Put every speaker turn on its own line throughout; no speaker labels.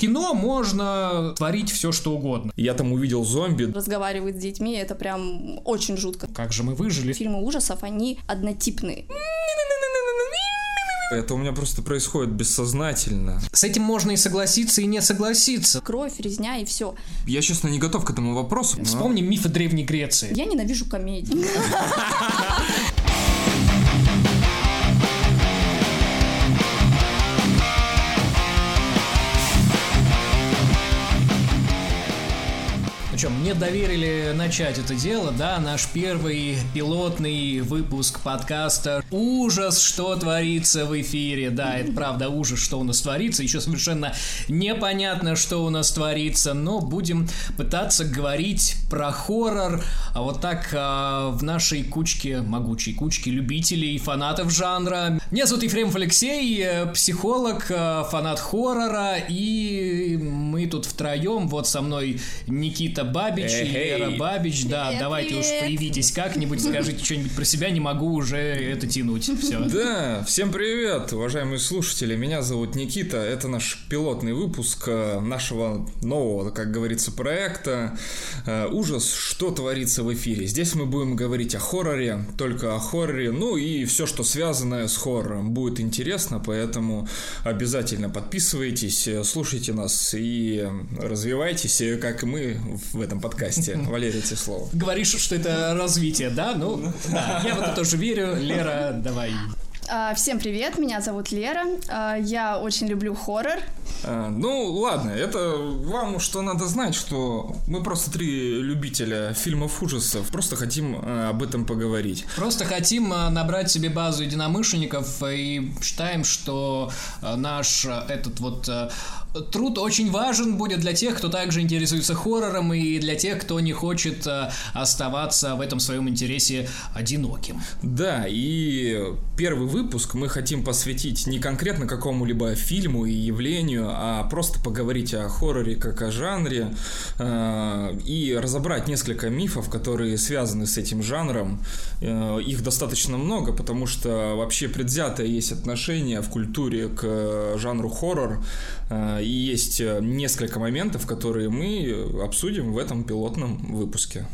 кино можно творить все, что угодно.
Я там увидел зомби.
Разговаривать с детьми это прям очень жутко.
Как же мы выжили?
Фильмы ужасов, они однотипные.
Это у меня просто происходит бессознательно.
С этим можно и согласиться, и не согласиться.
Кровь, резня и все.
Я, честно, не готов к этому вопросу. но-
Вспомним мифы Древней Греции.
Я ненавижу комедии.
Ну что, мне доверили начать это дело, да, наш первый пилотный выпуск подкаста «Ужас, что творится в эфире». Да, это правда ужас, что у нас творится. Еще совершенно непонятно, что у нас творится, но будем пытаться говорить про хоррор а вот так а, в нашей кучке, могучей кучке любителей и фанатов жанра. Меня зовут Ефремов Алексей, э, психолог, э, фанат хоррора, и мы тут втроем, вот со мной Никита Бабич и. Лера Бабич, да,
Привет,
давайте уж
привет.
проявитесь как-нибудь, скажите что-нибудь про себя, не могу уже это тянуть, все.
Да, всем привет, уважаемые слушатели. Меня зовут Никита. Это наш пилотный выпуск э, нашего нового, как говорится, проекта э, «Ужас. Что творится в эфире». Здесь мы будем говорить о хорроре, только о хорроре, ну и все, что связанное с хоррором. Будет интересно, поэтому обязательно подписывайтесь, э, слушайте нас и развивайтесь, как и мы в этом подкасте. Валерий, тебе слово.
Говоришь, что это развитие, да? Ну, да, я в это тоже верю. Лера, давай.
А, Всем привет, меня зовут Лера. А, Я очень люблю хоррор.
А, Ну, ладно, это вам что надо знать, что мы просто три любителя фильмов ужасов, просто хотим об этом поговорить.
Просто хотим набрать себе базу единомышленников э, и считаем, что э, наш э, этот вот труд очень важен будет для тех, кто также интересуется хоррором и для тех, кто не хочет э, оставаться в этом своем интересе одиноким.
Да, и первый выпуск мы хотим посвятить не конкретно какому-либо фильму и явлению, а просто поговорить о хорроре как о жанре э, и разобрать несколько мифов, которые связаны с этим жанром. Э, их достаточно много, потому что вообще предвзятое есть отношение в культуре к жанру хоррор, есть э, несколько моментов, которые мы обсудим в этом пилотном выпуске.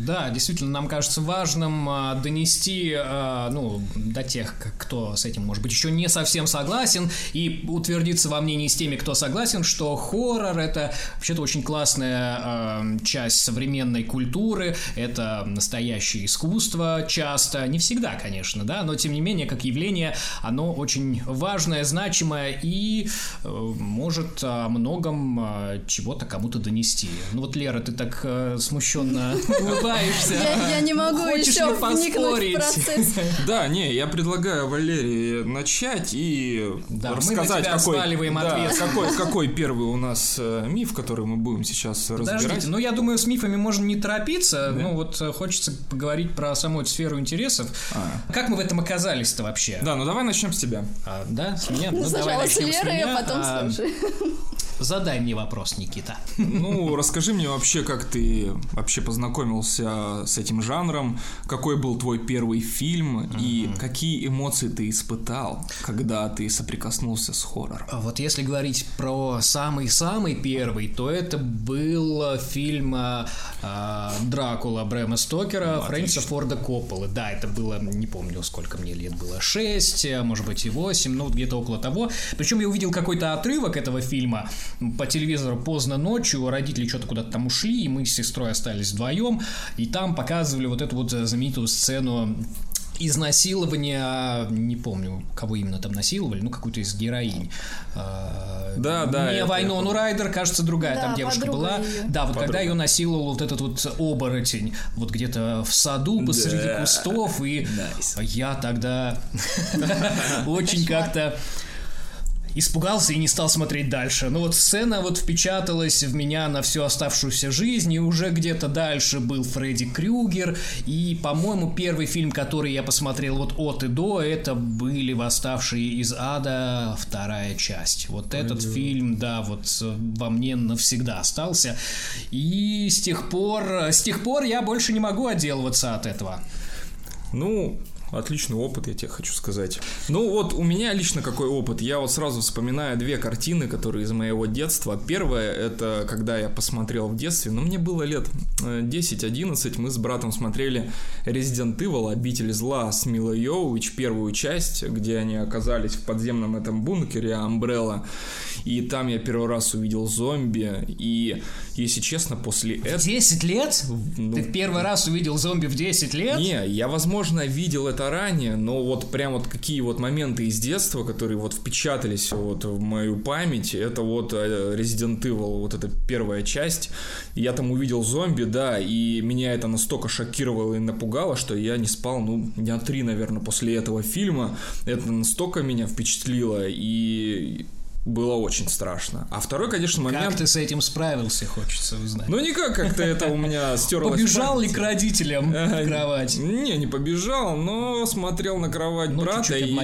Да, действительно, нам кажется важным а, донести, а, ну, до тех, кто с этим, может быть, еще не совсем согласен, и утвердиться во мнении с теми, кто согласен, что хоррор это вообще-то очень классная а, часть современной культуры, это настоящее искусство часто, не всегда, конечно, да, но тем не менее, как явление, оно очень важное, значимое и э, может о многом чего-то кому-то донести. Ну вот, Лера, ты так э, смущенно улыбаешься.
Я, я не могу
Хочешь
еще вникнуть
поспорить?
в процесс.
Да, не, я предлагаю Валерии начать и
Да, мы на
рассказать,
тебя
какой, да,
ответственность.
какой, какой первый у нас э, миф, который мы будем сейчас разбирать.
Подождите, ну я думаю, с мифами можно не торопиться. Ну вот э, хочется поговорить про саму эту сферу интересов.
А.
Как мы в этом оказались-то вообще?
Да, ну давай начнем с тебя.
А, да, с меня? Ну, давай
Сначала с
начнем с
Лерой,
меня.
а потом
А,
слушай.
Задай мне вопрос, Никита.
Ну, расскажи мне вообще, как ты вообще познакомился с этим жанром, какой был твой первый фильм и какие эмоции ты испытал, когда ты соприкоснулся с хоррором.
А Вот если говорить про самый-самый первый, то это был фильм э, Дракула Брэма Стокера, Фрэнсиса Форда Копполы. Да, это было, не помню, сколько мне лет было, 6, может быть и 8, ну где-то около того. Причем я увидел какой-то отрывок этого фильма по телевизору поздно ночью, родители что-то куда-то там ушли, и мы с сестрой остались вдвоем, и там показывали вот эту вот э, знаменитую сцену изнасилования, не помню, кого именно там насиловали, ну, какую-то из героинь. А,
Да, да,
Не
это-
Вайнону Райдер, кажется, другая
Да,
там девушка была.
её.
Да, вот когда
Подруга.
ее насиловал вот этот вот оборотень, вот где-то в саду посреди
Да.
кустов, и
Nice.
я тогда очень как-то испугался и не стал смотреть дальше. Но вот сцена вот впечаталась в меня на всю оставшуюся жизнь, и уже где-то дальше был Фредди Крюгер, и, по-моему, первый фильм, который я посмотрел вот от и до, это были «Восставшие из ада», вторая часть. Вот этот фильм, да, вот э, во мне навсегда остался, и с тех пор, с тех пор я больше не могу отделываться от этого.
Ну, отличный опыт, я тебе хочу сказать. Ну вот у меня лично какой опыт. Я вот сразу вспоминаю две картины, которые из моего детства. Первое, это когда я посмотрел в детстве, ну мне было лет 10-11, э, мы с братом смотрели Resident Evil, Обитель зла с Милой Йовович, первую часть, где они оказались в подземном этом бункере Umbrella. И там я первый раз увидел зомби. И, если честно, после
этого... 10 лет? Ну, Ты первый раз увидел зомби в 10 лет?
Не, я, возможно, видел это ранее, но вот прям вот какие вот моменты из детства, которые вот впечатались вот в мою память, это вот э, Resident Evil, вот эта первая часть. Я там увидел зомби, да, и меня это настолько шокировало и напугало, что я не спал, ну, дня три, наверное, после этого фильма. Это настолько меня впечатлило, и было очень страшно. А второй, конечно, момент...
Как ты с этим справился, хочется узнать.
Ну, никак как-то это у меня стерлось.
Побежал ли к родителям в кровать?
Не, не побежал, но смотрел на кровать ну, брата и...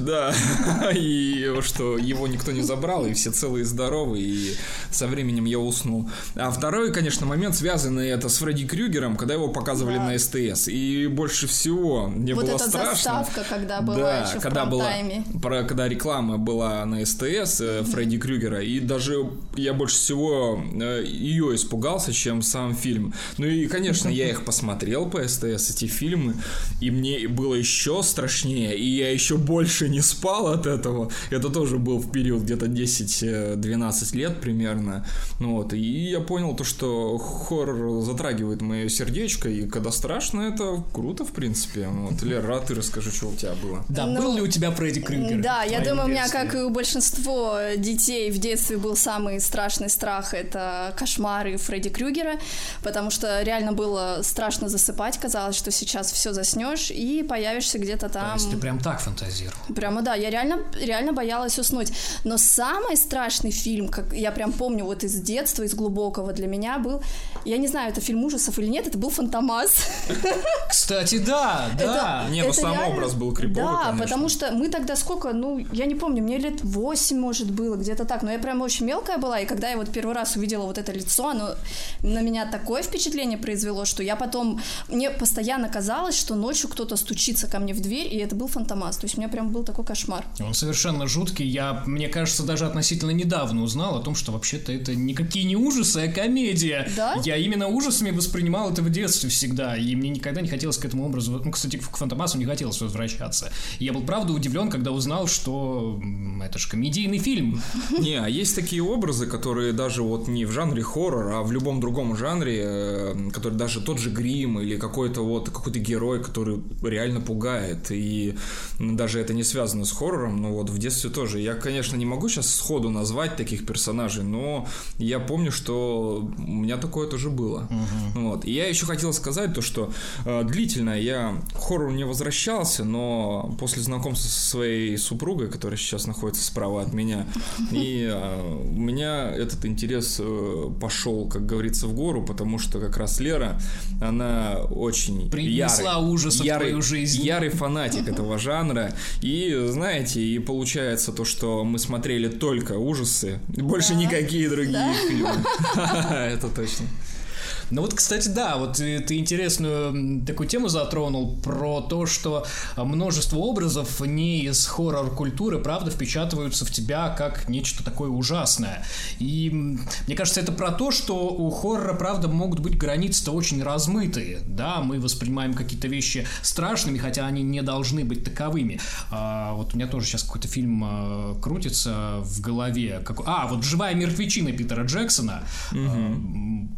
Да, и что его никто не забрал, и все целые и здоровы, и со временем я уснул. А второй, конечно, момент, связанный это с Фредди Крюгером, когда его показывали на СТС. И больше всего мне было страшно. Вот эта
заставка, когда была еще когда
была, Когда реклама была на СТС, э, Фредди Крюгера. И даже я больше всего э, ее испугался, чем сам фильм. Ну и, конечно, я их посмотрел по СТС, эти фильмы, и мне было еще страшнее, и я еще больше не спал от этого. Это тоже был в период где-то 10-12 лет примерно. Ну вот, и я понял то, что хоррор затрагивает мое сердечко, и когда страшно, это круто, в принципе. Вот, Лера, а ты расскажи, что у тебя было.
Да, ну, был ли у тебя Фредди Крюгер?
Да, я думаю, у меня, как и у большинства детей в детстве был самый страшный страх — это кошмары Фредди Крюгера, потому что реально было страшно засыпать, казалось, что сейчас все заснешь и появишься где-то там. То
есть ты прям так фантазировал?
Прямо да, я реально, реально боялась уснуть. Но самый страшный фильм, как я прям помню вот из детства, из глубокого для меня был, я не знаю, это фильм ужасов или нет, это был Фантомас.
Кстати, да, да.
Не, ну сам образ был криповый,
Да, потому что мы тогда сколько, ну, я не помню, мне лет 8, может, было, было где-то так, но я прям очень мелкая была, и когда я вот первый раз увидела вот это лицо, оно на меня такое впечатление произвело, что я потом, мне постоянно казалось, что ночью кто-то стучится ко мне в дверь, и это был фантомас, то есть у меня прям был такой кошмар.
Он совершенно жуткий, я, мне кажется, даже относительно недавно узнал о том, что вообще-то это никакие не ужасы, а комедия.
Да?
Я именно ужасами воспринимал это в детстве всегда, и мне никогда не хотелось к этому образу, ну, кстати, к фантомасу не хотелось возвращаться. Я был правда удивлен, когда узнал, что это же комедийный фильм.
Не, а есть такие образы, которые даже вот не в жанре хоррор, а в любом другом жанре, э, который даже тот же грим или какой-то вот какой-то герой, который реально пугает. И даже это не связано с хоррором, но вот в детстве тоже. Я, конечно, не могу сейчас сходу назвать таких персонажей, но я помню, что у меня такое тоже было. Угу. Вот. И я еще хотел сказать то, что э, длительно я к хоррору не возвращался, но после знакомства со своей супругой, которая сейчас находится справа от меня, и а, у меня этот интерес э, пошел, как говорится, в гору, потому что как раз Лера, она очень
Принесла ярый, ужас ярый, в твою жизнь.
ярый фанатик этого жанра. И, знаете, и получается то, что мы смотрели только ужасы, больше никакие другие фильмы. Это точно.
Ну вот, кстати, да, вот ты интересную такую тему затронул про то, что множество образов не из хоррор-культуры, правда, впечатываются в тебя как нечто такое ужасное. И мне кажется, это про то, что у хоррора, правда, могут быть границы-то очень размытые. Да, мы воспринимаем какие-то вещи страшными, хотя они не должны быть таковыми. А, вот у меня тоже сейчас какой-то фильм а, крутится в голове. Как... А, вот «Живая мертвечина» Питера Джексона. Угу. А,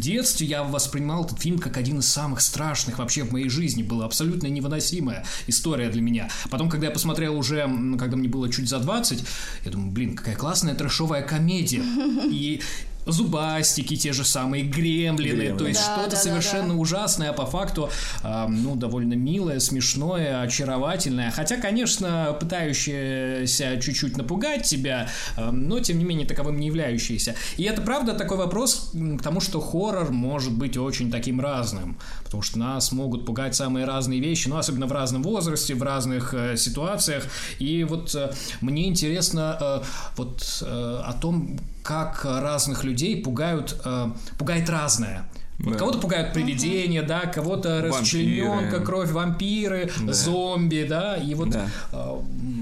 детстве я воспринимал этот фильм как один из самых страшных вообще в моей жизни. Была абсолютно невыносимая история для меня. Потом, когда я посмотрел уже, когда мне было чуть за 20, я думаю, блин, какая классная трэшовая комедия. И зубастики, те же самые гремлины, гремлины. то есть да, что-то да, совершенно да, да. ужасное, а по факту, э, ну, довольно милое, смешное, очаровательное, хотя, конечно, пытающееся чуть-чуть напугать тебя, э, но, тем не менее, таковым не являющееся. И это, правда, такой вопрос к тому, что хоррор может быть очень таким разным, потому что нас могут пугать самые разные вещи, ну, особенно в разном возрасте, в разных э, ситуациях, и вот э, мне интересно э, вот э, о том, как разных людей пугают, э, пугает разное. Вот
Да.
кого-то пугают привидения, да, кого-то расчлененка, кровь, вампиры,
Да.
зомби, да. И вот
Да.
э,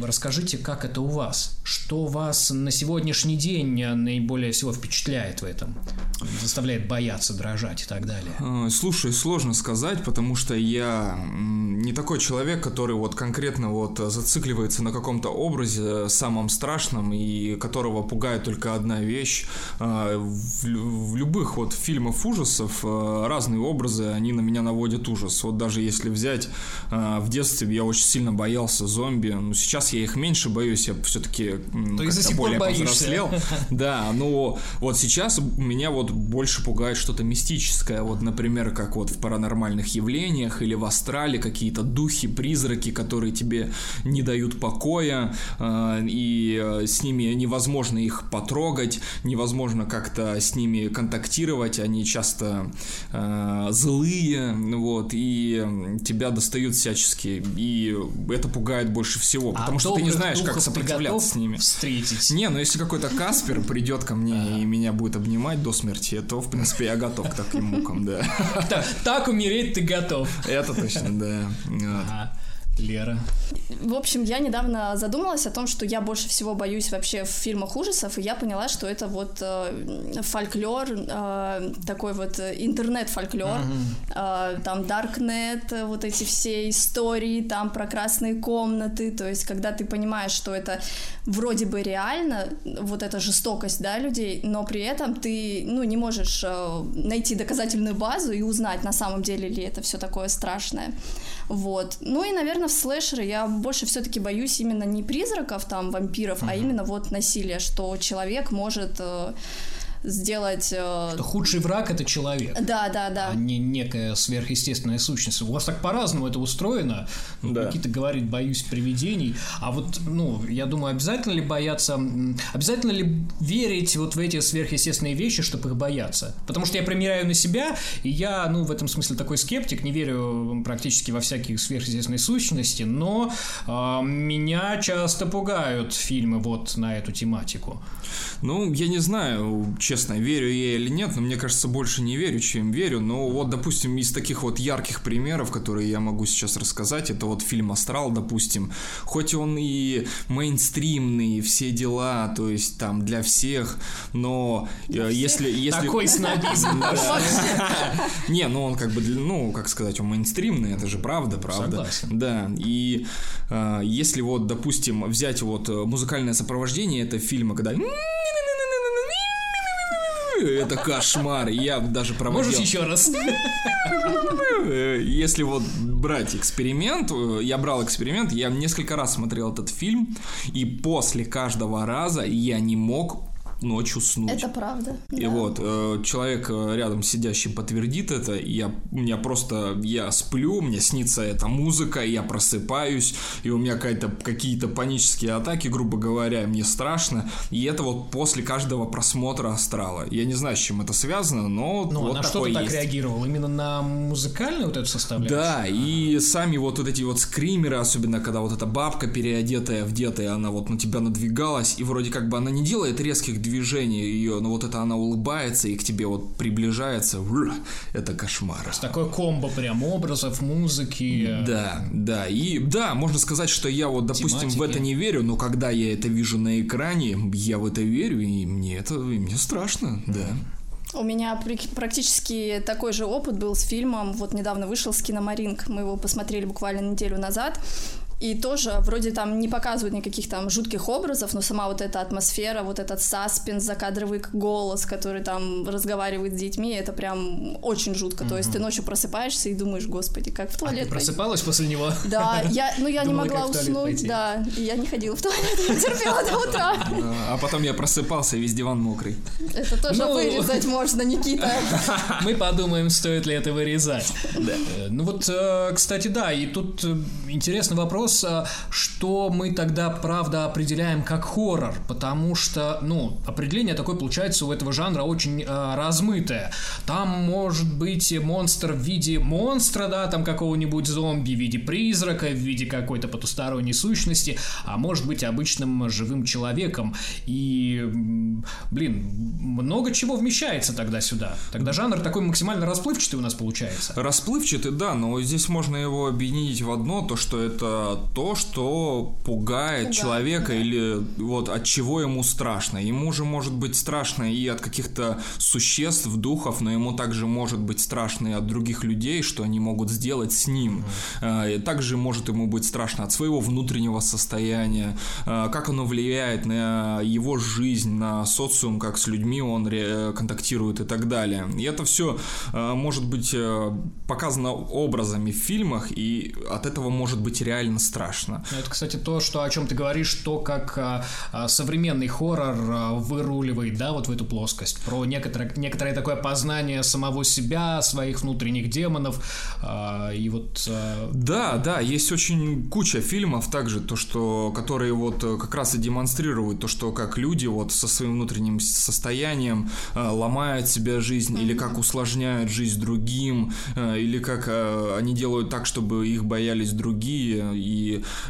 расскажите, как это у вас? Что вас на сегодняшний день э, наиболее всего впечатляет в этом? Заставляет бояться, дрожать и так далее.
А, Слушай, сложно сказать, потому что я не такой человек, который вот конкретно вот зацикливается на каком-то образе самом страшном и которого пугает только одна вещь. А, В, лю- в любых вот фильмах ужасов разные образы, они на меня наводят ужас. Вот даже если взять а, в детстве я очень сильно боялся зомби, но сейчас я их меньше боюсь, я все-таки более
боишься.
повзрослел. Да, но вот сейчас меня вот больше пугает что-то мистическое, вот, например, как вот в паранормальных явлениях или в астрале какие-то духи, призраки, которые тебе не дают покоя, э, и э, с ними невозможно их потрогать, невозможно как-то с ними контактировать, они часто э, злые, вот, и тебя достают всячески, и это пугает больше всего, потому
А
что ты не знаешь, как сопротивляться с ними.
встретить?
Не, ну если какой-то Каспер придет ко мне и меня будет обнимать до смерти, то, в принципе, я готов к таким мукам, да.
Так, так умереть ты готов.
Это точно, да.
Лера.
В общем, я недавно задумалась о том, что я больше всего боюсь вообще в фильмах ужасов, и я поняла, что это вот э, фольклор, э, такой вот э, интернет-фольклор, э, там Darknet, э, вот эти все истории, там про красные комнаты, то есть когда ты понимаешь, что это вроде бы реально, вот эта жестокость, да, людей, но при этом ты, ну, не можешь э, найти доказательную базу и узнать, на самом деле ли это все такое страшное. Вот. Ну и, наверное, в слэшеры я больше все-таки боюсь именно не призраков, там, вампиров, а именно вот насилия, что человек может э, сделать... э,
Что худший враг это человек.
Да, да, да.
а не некая сверхъестественная сущность. У вас так по-разному это устроено. Вот
Да.
Никита говорит, боюсь привидений. А вот, ну, я думаю, обязательно ли бояться, обязательно ли верить вот в эти сверхъестественные вещи, чтобы их бояться? Потому что я примеряю на себя, и я, ну, в этом смысле такой скептик, не верю практически во всякие сверхъестественные сущности, но а, меня часто пугают фильмы вот на эту тематику.
Ну, я не знаю, честно, верю я или нет, но мне кажется, больше не верю, чем верю. Но вот, допустим, из таких вот ярких примеров, которые я могу сейчас рассказать, это вот фильм «Астрал», допустим. Хоть он и мейнстримный, все дела, то есть там для всех, но э, если... если...
Такой снобизм.
Не, ну он как бы, для- ну, как сказать, он мейнстримный, это же правда, правда.
Согласен.
Да, и э, если вот, допустим, взять вот э, музыкальное сопровождение этого фильма, когда... Это кошмар, я даже проводил...
Можешь еще раз?
Э, Если вот брать эксперимент, э, я брал эксперимент, я несколько раз смотрел этот фильм, и после каждого раза я не мог ночью снуть.
Это правда.
И
да.
вот э, человек э, рядом сидящий подтвердит это. и Я, у меня просто я сплю, мне снится эта музыка, я просыпаюсь, и у меня какая-то, какие-то панические атаки, грубо говоря, мне страшно. И это вот после каждого просмотра астрала. Я не знаю, с чем это связано, но
Ну,
вот
на что ты так
есть.
реагировал? Именно на музыкальную вот эту составляющую?
Да, и сами вот, вот эти вот скримеры, особенно когда вот эта бабка переодетая в дета, и она вот на тебя надвигалась, и вроде как бы она не делает резких движений ее, но вот это она улыбается и к тебе вот приближается, это кошмар.
Такое комбо прям образов, музыки.
Да, да, и да, можно сказать, что я вот, допустим, в
Тематики.
это не верю, но когда я это вижу на экране, я в это верю, и мне это, и мне страшно, да.
У меня практически такой же опыт был с фильмом. Вот недавно вышел с Киномаринг. Мы его посмотрели буквально неделю назад. И тоже вроде там не показывают никаких там жутких образов, но сама вот эта атмосфера, вот этот саспенс, закадровый голос, который там разговаривает с детьми, это прям очень жутко. То есть ты ночью просыпаешься и думаешь, господи, как в
А
туалет
ты
пойти?»
просыпалась после него?
Да, я, ну я не могла уснуть, да, и я не ходила в туалет, я терпела до утра.
А потом я просыпался, и весь диван мокрый.
Это тоже
Ну.
вырезать можно, Никита.
Мы подумаем, стоит ли это вырезать. Э, Ну вот, э, кстати, да, и тут э, интересный вопрос, вопрос, что мы тогда, правда, определяем как хоррор, потому что, ну, определение такое получается у этого жанра очень э, размытое. Там может быть монстр в виде монстра, да, там какого-нибудь зомби, в виде призрака, в виде какой-то потусторонней сущности, а может быть обычным живым человеком. И, блин, много чего вмещается тогда сюда. Тогда жанр такой максимально расплывчатый у нас получается.
Расплывчатый, да, но здесь можно его объединить в одно, то, что это то, что пугает, пугает человека да. или вот от чего ему страшно. Ему же может быть страшно и от каких-то существ, духов, но ему также может быть страшно и от других людей, что они могут сделать с ним. Mm-hmm. И также может ему быть страшно от своего внутреннего состояния, а, как оно влияет на его жизнь, на социум, как с людьми он контактирует и так далее. И это все а, может быть э, показано образами в фильмах, и от этого может быть реально страшно.
Это, кстати, то, что, о чем ты говоришь, то, как а, а, современный хоррор а, выруливает, да, вот в эту плоскость. Про некоторое, некоторое такое познание самого себя, своих внутренних демонов, а, и вот... А...
Да, да, есть очень куча фильмов также, то, что, которые вот э, как раз и демонстрируют то, что как люди вот со своим внутренним состоянием а, ломают себе жизнь, mm-hmm. или как усложняют жизнь другим, а, или как а, они делают так, чтобы их боялись другие, и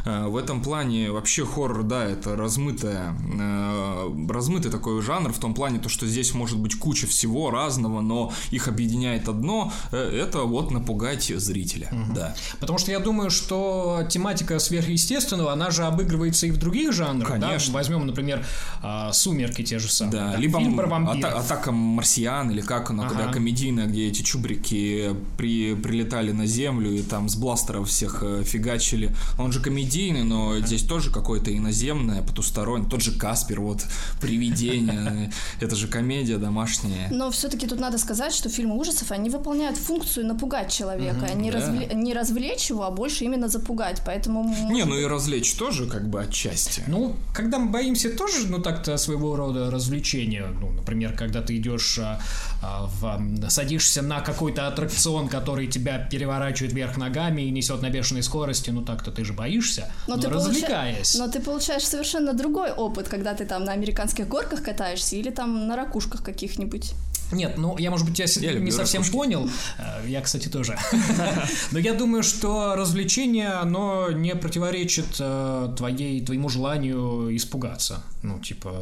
а, в этом плане вообще хоррор, да, это размытая, э, размытый такой жанр в том плане, то, что здесь может быть куча всего разного, но их объединяет одно, э, это вот напугать зрителя, угу. да.
Потому что я думаю, что тематика сверхъестественного, она же обыгрывается и в других жанрах, Конечно. да? Возьмем, например, а, «Сумерки» те же самые.
Да, да? либо Фильм про вампиров. Ата- «Атака марсиан» или как она, ага. когда комедийная, где эти чубрики при, прилетали на Землю и там с бластеров всех э, фигачили. Он же комедийный, но здесь тоже какой-то иноземное, потустороннее. Тот же Каспер, вот привидение. Это же комедия домашняя.
Но все-таки тут надо сказать, что фильмы ужасов, они выполняют функцию напугать человека. Угу, не, да. развле... не развлечь его, а больше именно запугать. Поэтому...
Не, ну и развлечь тоже как бы отчасти.
Ну, когда мы боимся тоже, ну так-то своего рода развлечения. Ну, например, когда ты идешь, а, а, в, садишься на какой-то аттракцион, который тебя переворачивает вверх ногами и несет на бешеной скорости, ну так-то ты же боишься. Но, но ты развлекаясь.
Получа... Но ты получаешь совершенно другой опыт, когда ты там на американских горках катаешься или там на ракушках каких-нибудь.
Нет, ну я, может быть, я, я не совсем ракушки. понял. Э, я, кстати, тоже. Но я думаю, что развлечение, оно не противоречит э, твоей, твоему желанию испугаться. Ну, типа,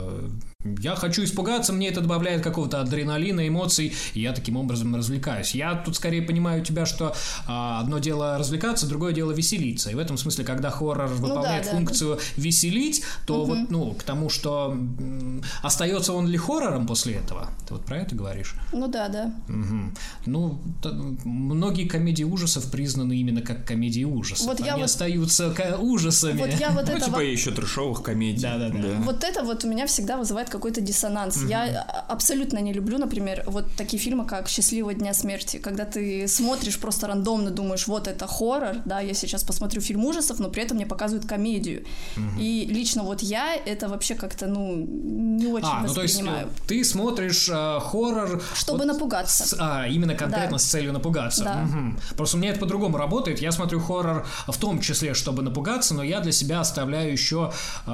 я хочу испугаться, мне это добавляет какого-то адреналина, эмоций, и я таким образом развлекаюсь. Я тут скорее понимаю тебя, что а, одно дело развлекаться, другое дело веселиться. И в этом смысле, когда хоррор ну, выполняет да, функцию да. веселить, то угу. вот, ну, к тому, что м, остается он ли хоррором после этого? Ты вот про это говоришь?
Ну да, да.
Угу. Ну, то, многие комедии ужасов признаны именно как комедии ужасов. Вот Они я остаются вот... ужасами.
Вот я вот
ну,
это...
типа еще трешовых комедий.
Да, да, да.
Вот это вот у меня всегда вызывает какой-то диссонанс. Угу. Я абсолютно не люблю, например, вот такие фильмы, как «Счастливого дня смерти», когда ты смотришь просто рандомно, думаешь, вот это хоррор, да, я сейчас посмотрю фильм ужасов, но при этом мне показывают комедию. Угу. И лично вот я это вообще как-то, ну, не очень а, воспринимаю.
Ну, то есть ты смотришь э, хоррор...
Чтобы вот напугаться.
С, а, именно конкретно да. с целью напугаться. Да. Угу. Просто у меня это по-другому работает. Я смотрю хоррор в том числе, чтобы напугаться, но я для себя оставляю еще э,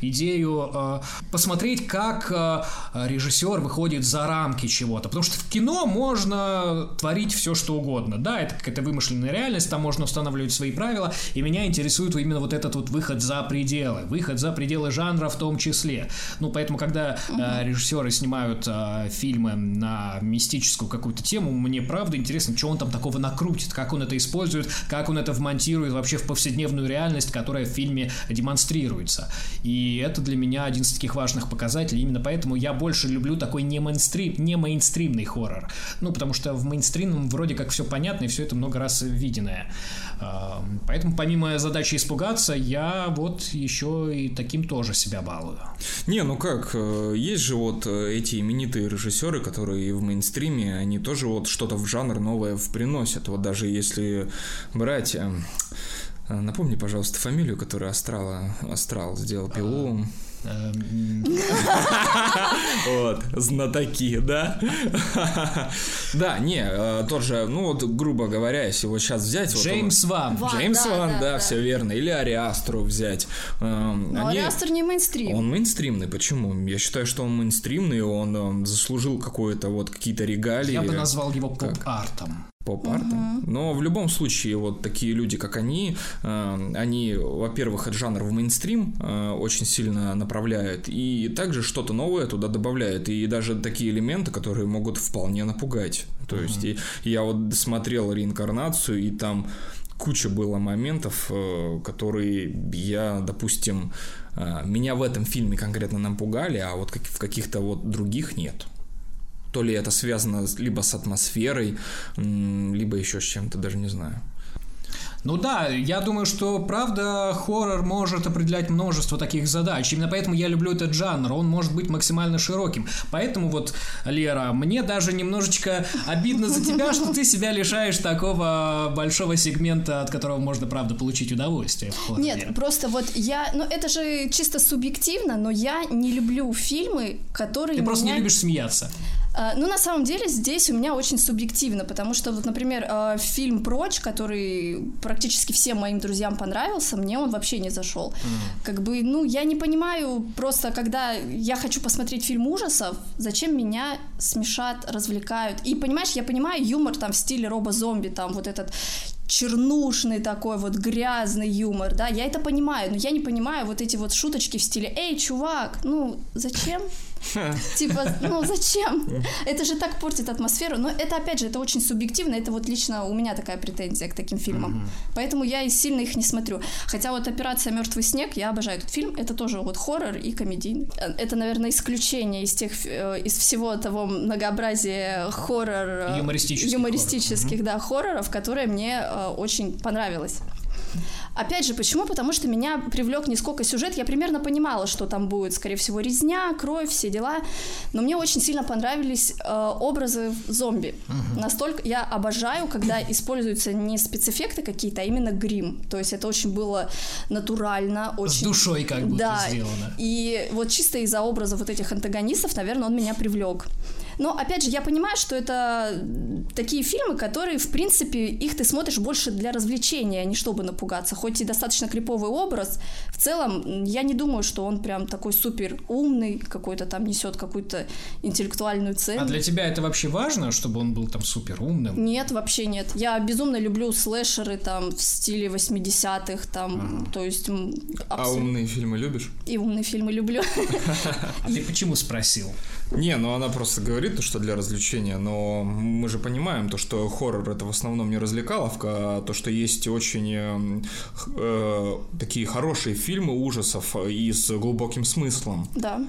идею э, посмотреть, как э, режиссер выходит за рамки чего-то. Потому что в кино можно творить все, что угодно. Да, это какая-то вымышленная реальность, там можно устанавливать свои правила. И меня интересует именно вот этот вот выход за пределы. Выход за пределы жанра в том числе. Ну, поэтому, когда э, режиссеры снимают э, фильмы на мистическую какую-то тему, мне правда интересно, что он там такого накрутит, как он это использует, как он это вмонтирует вообще в повседневную реальность, которая в фильме демонстрируется. И это для меня один из таких важных показателей. Именно поэтому я больше люблю такой не мейнстрим, не мейнстримный хоррор. Ну, потому что в мейнстримном вроде как все понятно и все это много раз виденное. А, поэтому помимо задачи испугаться, я вот еще и таким тоже себя балую.
Не, ну как, э, есть же вот э, эти именитые режиссеры, которые в мейнстриме, они тоже вот что-то в жанр новое приносят. Вот даже если брать э, Напомни, пожалуйста, фамилию, которую Астрала, Астрал сделал пилу.
Эм,
Вот, знатоки, да? Да, не, э, тот же, ну вот, грубо говоря, если вот сейчас взять...
Джеймс Ван.
Джеймс Ван, да, все верно. Или Ариастру взять.
Эм, Но Ариастр не мейнстрим.
Он мейнстримный, почему? Я считаю, что он мейнстримный, он эм, заслужил какое-то вот какие-то регалии. Я
бы назвал его поп-артом
поп-артом. Угу. Но в любом случае, вот такие люди, как они, э, они, во-первых, этот жанр в мейнстрим э, очень сильно направляют, и также что-то новое туда добавляют, и даже такие элементы, которые могут вполне напугать. То угу. есть, и, я вот смотрел реинкарнацию, и там куча было моментов, э, которые я, допустим, меня в этом фильме конкретно напугали, а вот в каких-то вот других нет. То ли это связано либо с атмосферой, либо еще с чем-то, даже не знаю.
Ну да, я думаю, что правда хоррор может определять множество таких задач. Именно поэтому я люблю этот жанр. Он может быть максимально широким. Поэтому вот, Лера, мне даже немножечко обидно за тебя, что ты себя лишаешь такого большого сегмента, от которого можно, правда, получить удовольствие в хорроре.
Нет, просто вот я... Ну, это же чисто субъективно, но я не люблю фильмы, которые
Ты просто
меня...
не любишь смеяться.
А, ну, на самом деле, здесь у меня очень субъективно, потому что, вот, например, а, фильм «Прочь», который практически всем моим друзьям понравился, мне он вообще не зашел. Mm. Как бы, ну, я не понимаю, просто когда я хочу посмотреть фильм ужасов, зачем меня смешат, развлекают. И, понимаешь, я понимаю юмор там в стиле робо-зомби, там вот этот чернушный такой вот грязный юмор, да, я это понимаю, но я не понимаю вот эти вот шуточки в стиле «Эй, чувак, ну, зачем?» Типа, ну зачем? Это же так портит атмосферу. Но это, опять же, это очень субъективно. Это вот лично у меня такая претензия к таким фильмам. Поэтому я и сильно их не смотрю. Хотя вот «Операция Мертвый снег», я обожаю этот фильм. Это тоже вот хоррор и комедийный. Это, наверное, исключение из тех, э, из всего того многообразия хоррор...
Э, юмористических.
Юмористических, да, хорроров, которые мне э, очень понравилось. Опять же, почему? Потому что меня привлек не сколько сюжет, я примерно понимала, что там будет, скорее всего, резня, кровь, все дела, но мне очень сильно понравились э, образы зомби. Угу. Настолько я обожаю, когда используются не спецэффекты какие-то, а именно грим. То есть это очень было натурально, очень...
С душой как будто
да.
сделано.
И вот чисто из-за образа вот этих антагонистов, наверное, он меня привлек. Но, опять же, я понимаю, что это такие фильмы, которые, в принципе, их ты смотришь больше для развлечения, а не чтобы напугаться. Хоть и достаточно криповый образ, в целом, я не думаю, что он прям такой супер умный, какой-то там несет какую-то интеллектуальную ценность.
А для тебя это вообще важно, чтобы он был там супер умным?
Нет, вообще нет. Я безумно люблю слэшеры там в стиле 80-х, там, ага. то есть...
Абсолютно... А умные фильмы любишь?
И умные фильмы люблю.
А ты почему спросил?
Не, ну она просто говорит, что для развлечения, но мы же понимаем то, что хоррор это в основном не развлекаловка, а то, что есть очень э, э, такие хорошие фильмы ужасов и с глубоким смыслом.
Да.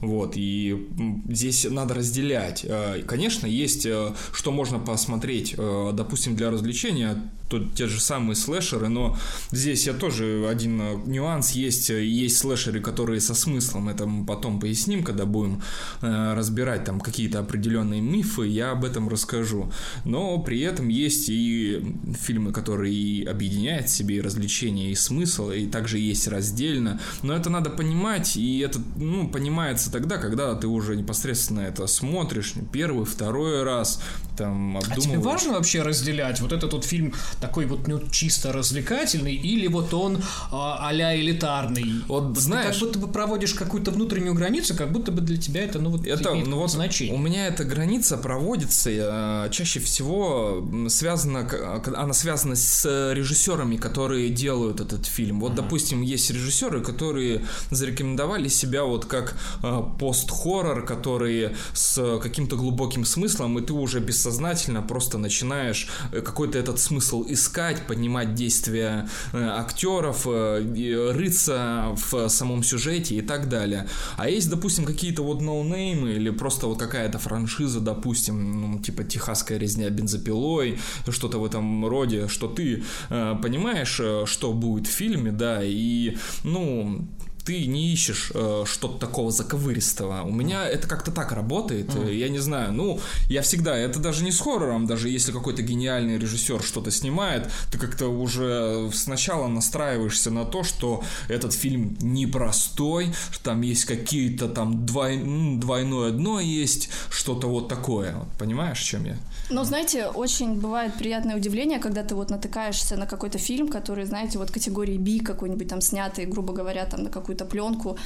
Вот, и здесь надо разделять. Э, конечно, есть, э, что можно посмотреть, э, допустим, для развлечения, тут те же самые слэшеры, но здесь я тоже один нюанс есть. Есть слэшеры, которые со смыслом, это мы потом поясним, когда будем разбирать там какие-то определенные мифы, я об этом расскажу. Но при этом есть и фильмы, которые и объединяют в себе и развлечения, и смысл, и также есть раздельно. Но это надо понимать, и это, ну, понимается тогда, когда ты уже непосредственно это смотришь первый, второй раз, там обдумываешь.
А тебе важно вообще разделять вот этот вот фильм такой вот ну, чисто развлекательный или вот он а, а-ля элитарный?
Вот знаешь...
Ты как будто бы проводишь какую-то внутреннюю границу, как будто бы для тебя это, ну вот,
это,
имеет
ну, вот
значение.
У меня эта граница проводится э, чаще всего связана, она связана с режиссерами, которые делают этот фильм. Вот, mm-hmm. допустим, есть режиссеры, которые зарекомендовали себя вот как э, пост-хоррор, которые с каким-то глубоким смыслом, и ты уже бессознательно просто начинаешь э, какой-то этот смысл искать, понимать действия э, актеров, э, рыться в самом сюжете и так далее. А есть, допустим, какие-то вот ноунеймы или просто вот какая-то франшиза, допустим, ну, типа «Техасская резня бензопилой», что-то в этом роде, что ты понимаешь, что будет в фильме, да, и, ну, ты не ищешь э, что-то такого заковыристого. У меня это как-то так работает. Mm. Я не знаю. Ну, я всегда, это даже не с хоррором, даже если какой-то гениальный режиссер что-то снимает, ты как-то уже сначала настраиваешься на то, что этот фильм непростой, что там есть какие-то там двой, двойное дно есть, что-то вот такое. Понимаешь, чем я?
Ну, знаете, очень бывает приятное удивление, когда ты вот натыкаешься на какой-то фильм, который, знаете, вот категории B какой-нибудь там снятый, грубо говоря, там на какую-то пленку,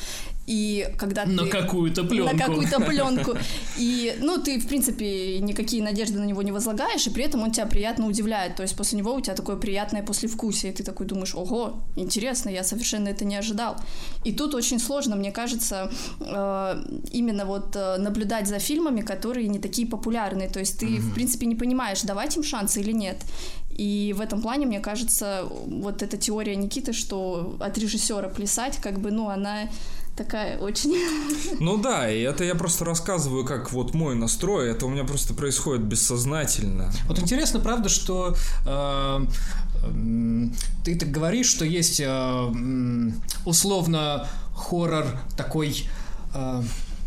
и когда
на
ты...
какую-то пленку.
На какую-то пленку. И, ну, ты, в принципе, никакие надежды на него не возлагаешь, и при этом он тебя приятно удивляет. То есть после него у тебя такое приятное послевкусие, и ты такой думаешь, ого, интересно, я совершенно это не ожидал. И тут очень сложно, мне кажется, э, именно вот э, наблюдать за фильмами, которые не такие популярные. То есть ты, mm-hmm. в принципе, не понимаешь, давать им шансы или нет. И в этом плане, мне кажется, вот эта теория Никиты, что от режиссера плясать, как бы, ну, она такая очень...
Ну да, и это я просто рассказываю, как вот мой настрой, это у меня просто происходит бессознательно.
Вот интересно, правда, что э, ты так говоришь, что есть э, условно хоррор такой... Э,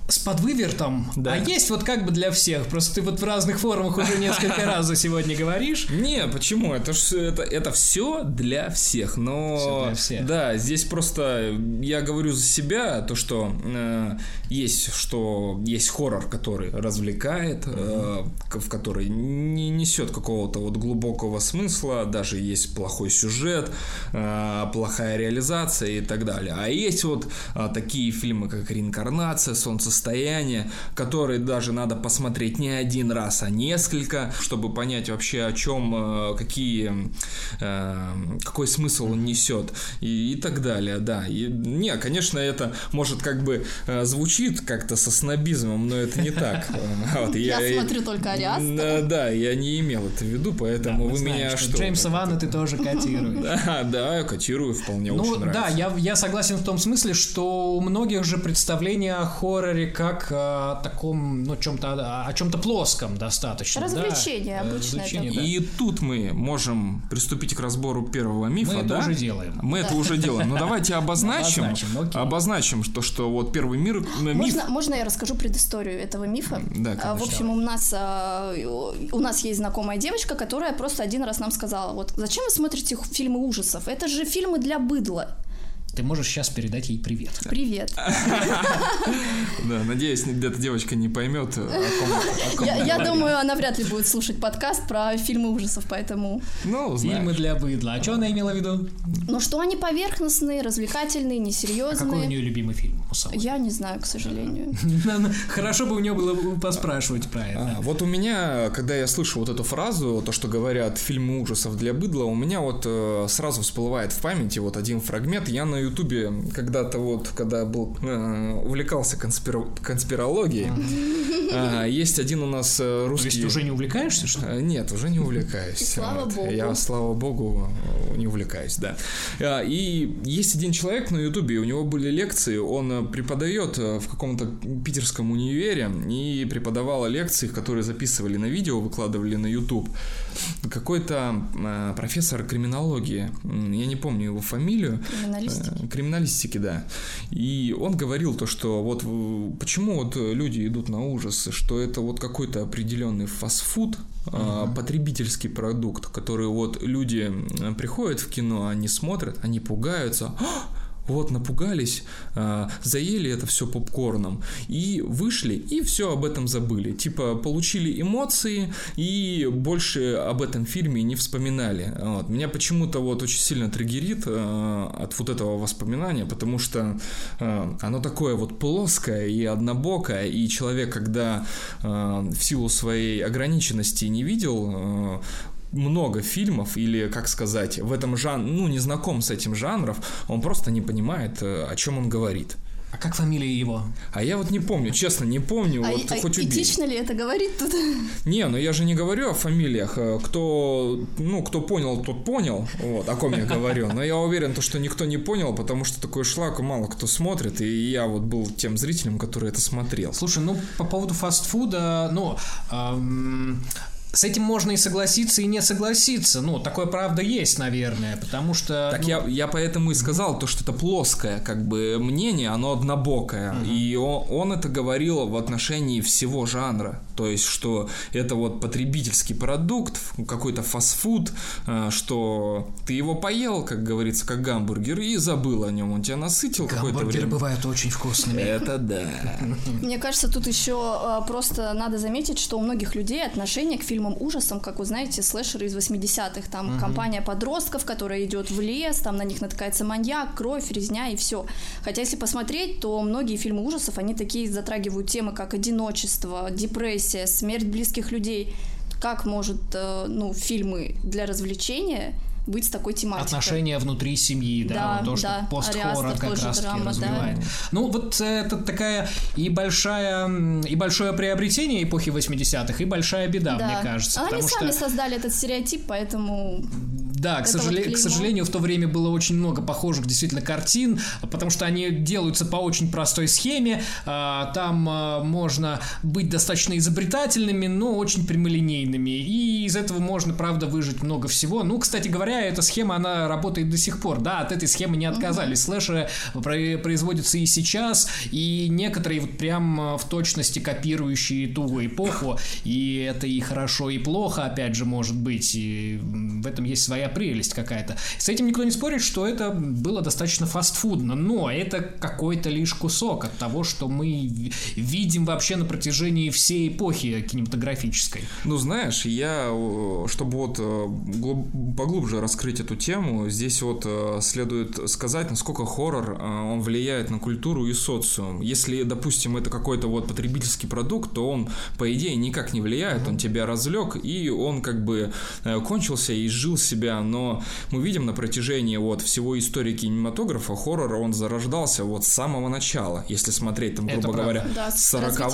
с подвывертом, да. а есть вот как бы для всех. Просто ты вот в разных формах уже несколько раз за сегодня говоришь.
Не, почему? Это ж это, это все для всех. Но
все для всех.
да, здесь просто я говорю за себя, то что э, есть что есть хоррор, который развлекает, э, в который не несет какого-то вот глубокого смысла, даже есть плохой сюжет, э, плохая реализация и так далее. А есть вот э, такие фильмы, как Реинкарнация, Солнце состояние, которые даже надо посмотреть не один раз, а несколько, чтобы понять вообще о чем, э, какие, э, какой смысл он несет и, и так далее, да. И, не, конечно, это может как бы э, звучит как-то со снобизмом, но это не так.
Вот, я, я смотрю только Ариас.
Да, да, я не имел это в виду, поэтому да, вы знаем, меня что?
Джеймса Ванна ты тоже котируешь.
Да, да, я котирую, вполне ну, очень
нравится. Да, я, я согласен в том смысле, что у многих же представление о хорроре как о таком, ну, чем-то, о чем-то плоском достаточно.
Развлечение,
да?
обычно
Развлечение,
это.
Да.
И тут мы можем приступить к разбору первого мифа,
мы
да?
это уже делаем.
Мы да. это уже делаем. Но давайте обозначим, обозначим, обозначим то, что вот первый мир,
миф... Можно, можно я расскажу предысторию этого мифа?
Да,
конечно. В общем, у нас, а, у нас есть знакомая девочка, которая просто один раз нам сказала, вот, зачем вы смотрите фильмы ужасов? Это же фильмы для быдла.
Ты можешь сейчас передать ей привет.
Привет.
Да, надеюсь, эта девочка не поймет,
Я думаю, она вряд ли будет слушать подкаст про фильмы ужасов, поэтому...
Ну, Фильмы для быдла. А что она имела в виду?
Ну, что они поверхностные, развлекательные, несерьезные.
А какой у нее любимый фильм?
Я не знаю, к сожалению.
Хорошо бы у нее было поспрашивать про это.
А, вот у меня, когда я слышу вот эту фразу, то, что говорят фильмы ужасов для быдла, у меня вот э, сразу всплывает в памяти вот один фрагмент. Я на Ютубе когда-то вот, когда был э, увлекался конспиро... конспирологией, э, есть один у нас русский. То есть
ты уже не увлекаешься, что?
Э, нет, уже не увлекаюсь. И
слава вот. богу.
Я слава богу не увлекаюсь, да. Э, и есть один человек на Ютубе, у него были лекции, он преподает в каком-то питерском универе и преподавал лекции, которые записывали на видео, выкладывали на YouTube. Какой-то э, профессор криминологии, я не помню его фамилию.
Криминалистики
криминалистики, да. И он говорил то, что вот почему вот люди идут на ужасы, что это вот какой-то определенный фастфуд, uh-huh. потребительский продукт, который вот люди приходят в кино, они смотрят, они пугаются, «А, вот напугались, э, заели это все попкорном и вышли и все об этом забыли. Типа получили эмоции и больше об этом фильме не вспоминали. Вот. Меня почему-то вот очень сильно триггерит э, от вот этого воспоминания, потому что э, оно такое вот плоское и однобокое, и человек, когда в силу своей ограниченности не видел много фильмов или, как сказать, в этом жанре, ну, не знаком с этим жанром, он просто не понимает, э, о чем он говорит.
А как фамилия его?
А я вот не помню, честно, не помню. А, вот,
а
хоть
убей. этично ли это говорить тут?
Не, ну я же не говорю о фамилиях. Э, кто, ну, кто понял, тот понял. Вот, о ком я говорю. Но я уверен, то, что никто не понял, потому что такой шлак мало кто смотрит. И я вот был тем зрителем, который это смотрел.
Слушай, ну, по поводу фастфуда, ну, эм, с этим можно и согласиться, и не согласиться. Ну, такое правда есть, наверное, потому что...
Так
ну...
я, я поэтому и сказал, то, что это плоское, как бы, мнение, оно однобокое. Угу. И он, он это говорил в отношении всего жанра. То есть, что это вот потребительский продукт, какой-то фастфуд, э, что ты его поел, как говорится, как гамбургер, и забыл о нем. Он тебя насытил какое-то время. Гамбургеры
бывают очень вкусными.
Это да.
Мне кажется, тут еще э, просто надо заметить, что у многих людей отношение к фильму фильмам ужасам, как вы знаете, слэшеры из 80-х. Там угу. компания подростков, которая идет в лес, там на них натыкается маньяк, кровь, резня и все. Хотя, если посмотреть, то многие фильмы ужасов, они такие затрагивают темы, как одиночество, депрессия, смерть близких людей. Как может, э, ну, фильмы для развлечения быть с такой тематикой.
Отношения внутри семьи, да, да то, что да. постхоррор как раз таки развивает. Да. Ну, вот это такая и большая, и большое приобретение эпохи 80-х, и большая беда, да. мне кажется.
А они сами что... создали этот стереотип, поэтому
да, к, сожале... вот к сожалению, в то время было очень много похожих действительно картин, потому что они делаются по очень простой схеме. А, там а, можно быть достаточно изобретательными, но очень прямолинейными. И из этого можно, правда, выжить много всего. Ну, кстати говоря, эта схема, она работает до сих пор. Да, от этой схемы не отказались. Слэшеры производятся и сейчас, и некоторые вот прям а, в точности копирующие ту эпоху. И это и хорошо, и плохо, опять же, может быть. И в этом есть своя своя прелесть какая-то. С этим никто не спорит, что это было достаточно фастфудно, но это какой-то лишь кусок от того, что мы видим вообще на протяжении всей эпохи кинематографической.
Ну, знаешь, я, чтобы вот э, поглубже раскрыть эту тему, здесь вот э, следует сказать, насколько хоррор, э, он влияет на культуру и социум. Если, допустим, это какой-то вот потребительский продукт, то он, по идее, никак не влияет, он тебя разлег, и он как бы кончился и жил себя но мы видим на протяжении вот всего истории кинематографа хоррор, он зарождался вот с самого начала, если смотреть там, грубо Это говоря, да, с 40-х,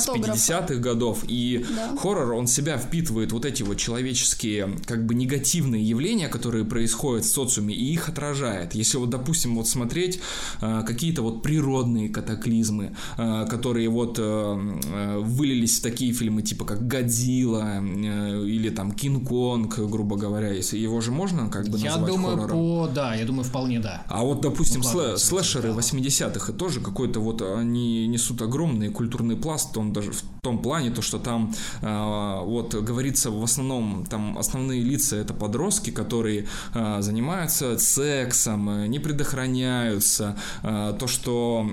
с 50-х годов. И да. хоррор, он себя впитывает вот эти вот человеческие, как бы негативные явления, которые происходят в социуме, и их отражает. Если вот, допустим, вот смотреть э, какие-то вот природные катаклизмы, э, которые вот э, э вылились в такие фильмы, типа как «Годзилла» э, или там «Кинг-Конг», грубо говоря, если его же же можно как бы
я
назвать
думаю,
хоррором?
По... Да, я думаю, вполне да.
А вот, допустим, слэ- слэшеры 80-х, это тоже какой-то вот, они несут огромный культурный пласт, он даже в том плане, то, что там э, вот говорится в основном, там основные лица это подростки, которые э, занимаются сексом, э, не предохраняются, э, то, что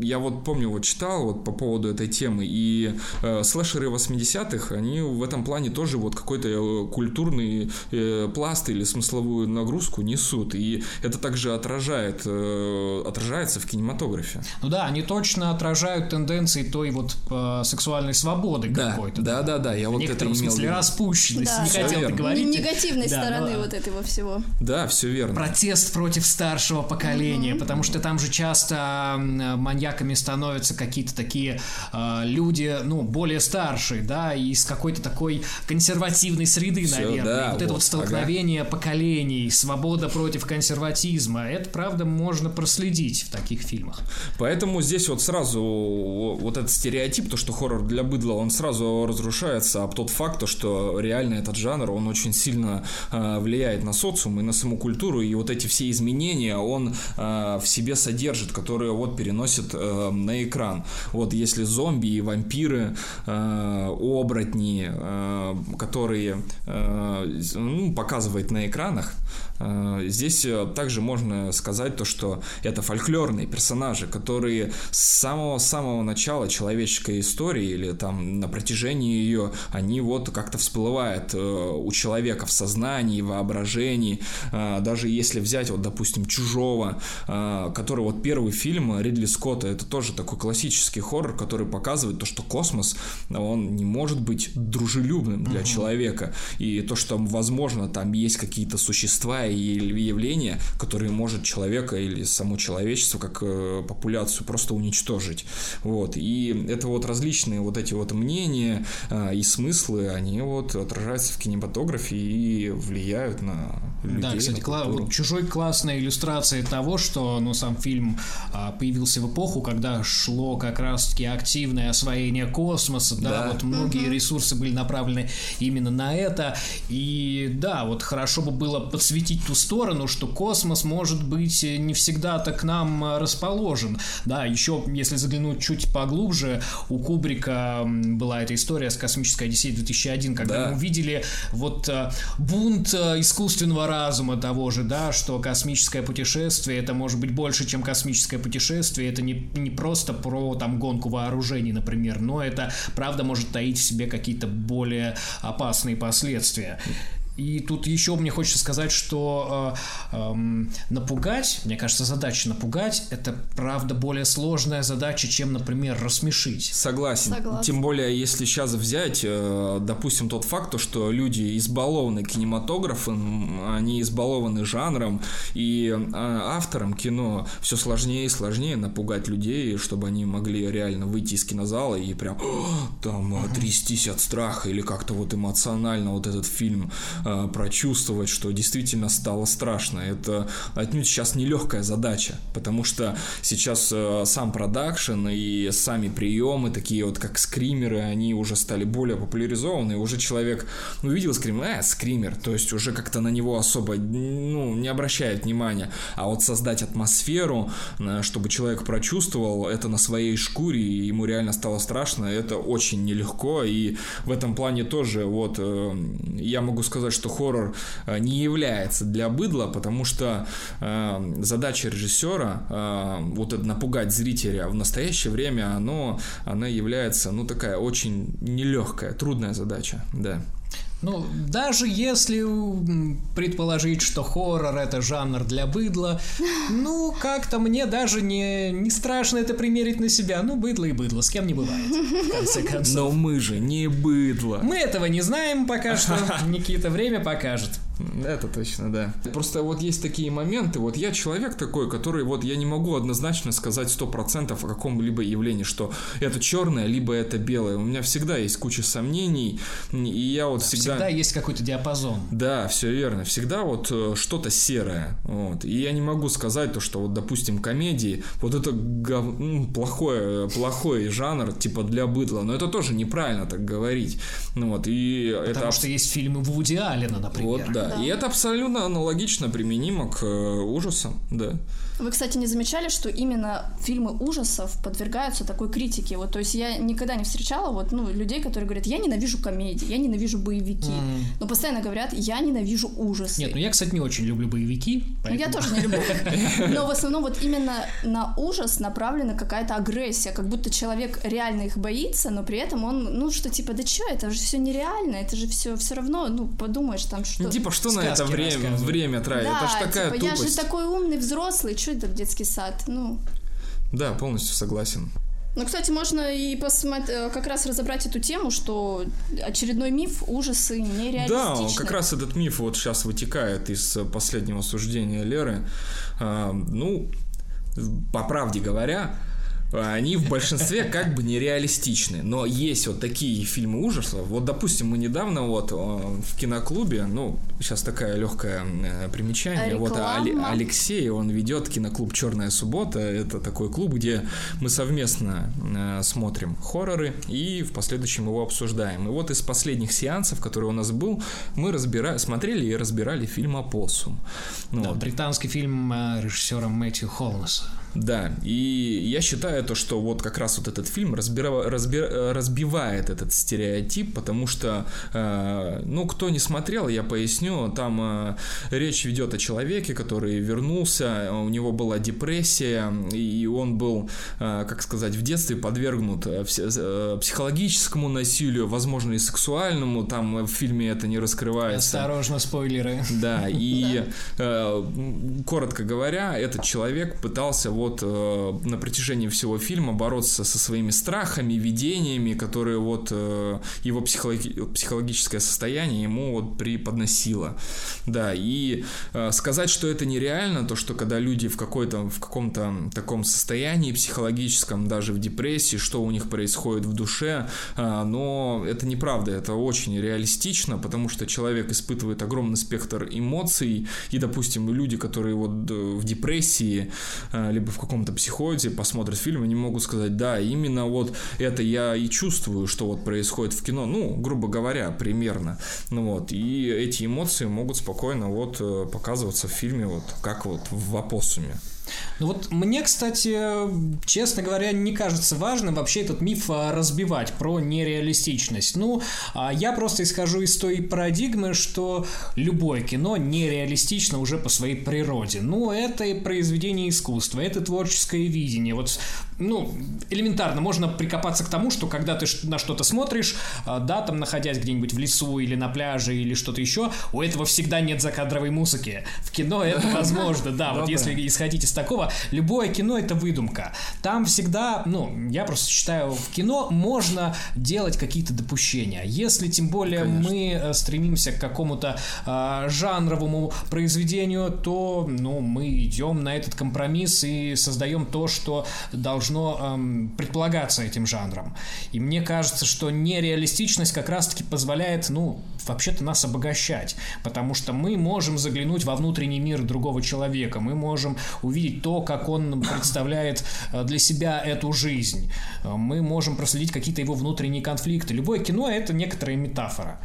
я вот помню, вот читал вот по поводу этой темы, и э, слэшеры 80-х, они в этом плане тоже вот какой-то э, культурный э, пласт текст или смысловую нагрузку несут, и это также отражает, э, отражается в кинематографе.
Ну да, они точно отражают тенденции той вот э, сексуальной свободы
да,
какой-то.
Да, да, да, я
в
вот это имел
смысле распущенность, да. не хотел верно. говорить.
Негативной да, стороны но... вот этого всего.
Да, все верно.
Протест против старшего поколения, mm-hmm. потому что там же часто маньяками становятся какие-то такие э, люди, ну, более старшие, да, из какой-то такой консервативной среды, все, наверное. Да, вот, вот это вот столкновение разделение поколений, свобода против консерватизма. Это, правда, можно проследить в таких фильмах.
Поэтому здесь вот сразу вот этот стереотип, то, что хоррор для быдла, он сразу разрушается об тот факт, то, что реально этот жанр, он очень сильно э, влияет на социум и на саму культуру, и вот эти все изменения он э, в себе содержит, которые вот переносит э, на экран. Вот если зомби и вампиры, оборотни, которые э, ну, показывает на экранах, здесь э, также можно сказать то, что это фольклорные персонажи, которые с самого-самого начала человеческой истории или там на протяжении ее, они вот как-то всплывают э, у человека в сознании, воображении, даже если взять вот, допустим, «Чужого», который вот первый фильм Ридли Скотта, это тоже такой классический хоррор, который показывает то, что космос, он не может быть дружелюбным для угу. человека, и то, что, возможно, там есть какие-то существа и явления, которые может человека или само человечество как э, популяцию просто уничтожить. Вот. И это вот различные вот эти вот мнения э, и смыслы, они вот отражаются в кинематографе и влияют на людей.
Да, кстати, кла- вот чужой классная иллюстрация того, что ну, сам фильм а, появился в эпоху, когда шло как раз-таки активное освоение космоса, да,
Да.
вот многие ресурсы были направлены именно на это. И да, вот хорошо бы было подсветить ту сторону, что космос может быть не всегда-то к нам а, расположен. Да, еще если заглянуть чуть поглубже, у Кубрика была эта история с космической Одиссеей 2001, когда
Да.
мы увидели вот а, бунт искусственного разума того же, да, что космическое путешествие это может быть больше, чем космическое путешествие, это не, не просто про там гонку вооружений, например, но это правда может таить в себе какие-то более опасные последствия. И тут еще мне хочется сказать, что э, эм, напугать, мне кажется, задача напугать это правда более сложная задача, чем, например, рассмешить.
Согласен.
Согласна.
Тем более, если сейчас взять, э, допустим, тот факт, то, что люди избалованы кинематографом, они избалованы жанром, и э, авторам кино все сложнее и сложнее напугать людей, чтобы они могли реально выйти из кинозала и прям «О, там э, трястись от страха или как-то вот эмоционально вот этот фильм э, прочувствовать, что действительно стало страшно. Это отнюдь сейчас нелегкая задача, потому что сейчас э, сам продакшн и сами приемы, такие вот как скримеры, они уже стали более популяризованы, уже человек увидел скример, э, скример, то есть уже как-то на него особо ну, не обращает внимания. А вот создать атмосферу, э, чтобы человек прочувствовал это на своей шкуре, и ему реально стало страшно, это очень нелегко, и в этом плане тоже вот я могу сказать, что хоррор э, не является для быдла, потому что э, задача режиссера э, вот это напугать зрителя в настоящее время, оно, она является, ну, такая очень нелегкая, трудная задача, да.
Ну, даже если предположить, что хоррор это жанр для быдла, ну, как-то мне даже не, не страшно это примерить на себя. Ну, быдло и быдло, с кем не бывает, в конце концов.
Но мы же не быдло.
Мы этого не знаем пока что, Никита, время покажет.
Это точно, да. Просто вот есть такие моменты, вот я человек такой, который вот я не могу однозначно сказать сто процентов о каком-либо явлении, что это черное, либо это белое. У меня всегда есть куча сомнений, и я вот всегда...
Всегда есть какой-то диапазон.
Да, все верно. Всегда вот э, что-то серое. Вот. И я не могу сказать то, что вот, допустим, комедии, вот это гов- ну, плохое, плохой жанр, типа для быдла. Но это тоже неправильно так говорить. Ну вот, и это
Потому
абс-
что есть фильмы Вуди Аллена, например.
вот, да.
Да.
И это абсолютно аналогично применимо к э, ужасам, да.
Вы, кстати, не замечали, что именно фильмы ужасов подвергаются такой критике? Вот, то есть я никогда не встречала вот, ну, людей, которые говорят, я ненавижу комедии, я ненавижу боевики. Но постоянно говорят, я ненавижу ужасы.
Нет, ну я, кстати, не очень люблю боевики.
Ну, я
поэтому-
тоже не люблю. Но в основном вот именно на ужас направлена какая-то агрессия, как будто человек реально их боится, но при этом он, ну, что типа, да что, это же все нереально, это же все все равно, ну, подумаешь там, что...
Ну, типа, что на это время, время тратить?
да,
это ж такая
типа, я же
тупость.
такой умный взрослый, что это детский сад? Ну,
Да, полностью согласен.
ну, кстати, можно и посмотреть, как раз разобрать эту тему, что очередной миф, ужасы
Да,
нереалистичны.
как раз этот миф вот сейчас вытекает из э, последнего суждения Леры. А, ну, по правде говоря, они в большинстве как бы нереалистичны. Но есть вот такие фильмы ужасов. Вот, допустим, мы недавно вот э, в киноклубе, ну, сейчас такая легкое э, примечание. Вот а
Реклама.
Алексей, он ведет киноклуб Черная суббота. Это такой клуб, где мы совместно э, смотрим хорроры и в последующем его обсуждаем. И вот из последних сеансов, который у нас был, мы разбира... смотрели и разбирали фильм «Опоссум». Ну,
Да,
вот.
британский фильм режиссера Мэтью Холнеса.
Да, и я считаю то, что вот как раз вот этот фильм разбира- разби- разбивает этот стереотип, потому что, э, ну, кто не смотрел, я поясню, там э, речь ведет о человеке, который вернулся, у него была депрессия, и он был, э, как сказать, в детстве подвергнут э, э, психологическому насилию, возможно, и сексуальному, там э, в фильме это не раскрывается.
Осторожно, спойлеры.
Да, и коротко говоря, этот человек пытался вот вот э, на протяжении всего фильма бороться со своими страхами, видениями, которые вот э, его психологи психологическое состояние ему вот преподносило. Да, и э, сказать, что это нереально, то, что когда люди в какой-то, в каком-то таком состоянии психологическом, даже в депрессии, что у них происходит в душе, э, но это неправда, это очень реалистично, потому что человек испытывает огромный спектр эмоций, и, допустим, люди, которые вот э, в депрессии, э, либо в каком-то психозе посмотрят фильм, они могут сказать, да, именно вот это я и чувствую, что вот происходит в кино, ну, грубо говоря, примерно, ну вот, и эти эмоции могут спокойно вот э, показываться в фильме вот как вот в опоссуме.
Ну вот мне, кстати, честно говоря, не кажется важным вообще этот миф а, разбивать про нереалистичность. Ну, а я просто исхожу из той парадигмы, что любое кино нереалистично уже по своей природе. Ну, это произведение искусства, это творческое видение. Вот, ну, элементарно можно прикопаться к тому, что когда ты на что-то смотришь, а, да, там находясь где-нибудь в лесу или на пляже или что-то еще, у этого всегда нет закадровой музыки. В кино это возможно, да, вот если исходить из такого, любое кино это выдумка. Там всегда, ну, я просто считаю, в кино можно делать какие-то допущения. Если тем более Конечно. мы э, стремимся к какому-то э, жанровому произведению, то, ну, мы идем на этот компромисс и создаем то, что должно э, предполагаться этим жанром. И мне кажется, что нереалистичность как раз-таки позволяет, ну, вообще-то нас обогащать, потому что мы можем заглянуть во внутренний мир другого человека, мы можем увидеть то, как он представляет э, для себя эту жизнь. Э, мы можем проследить какие-то его внутренние конфликты. Любое кино — это некоторая метафора.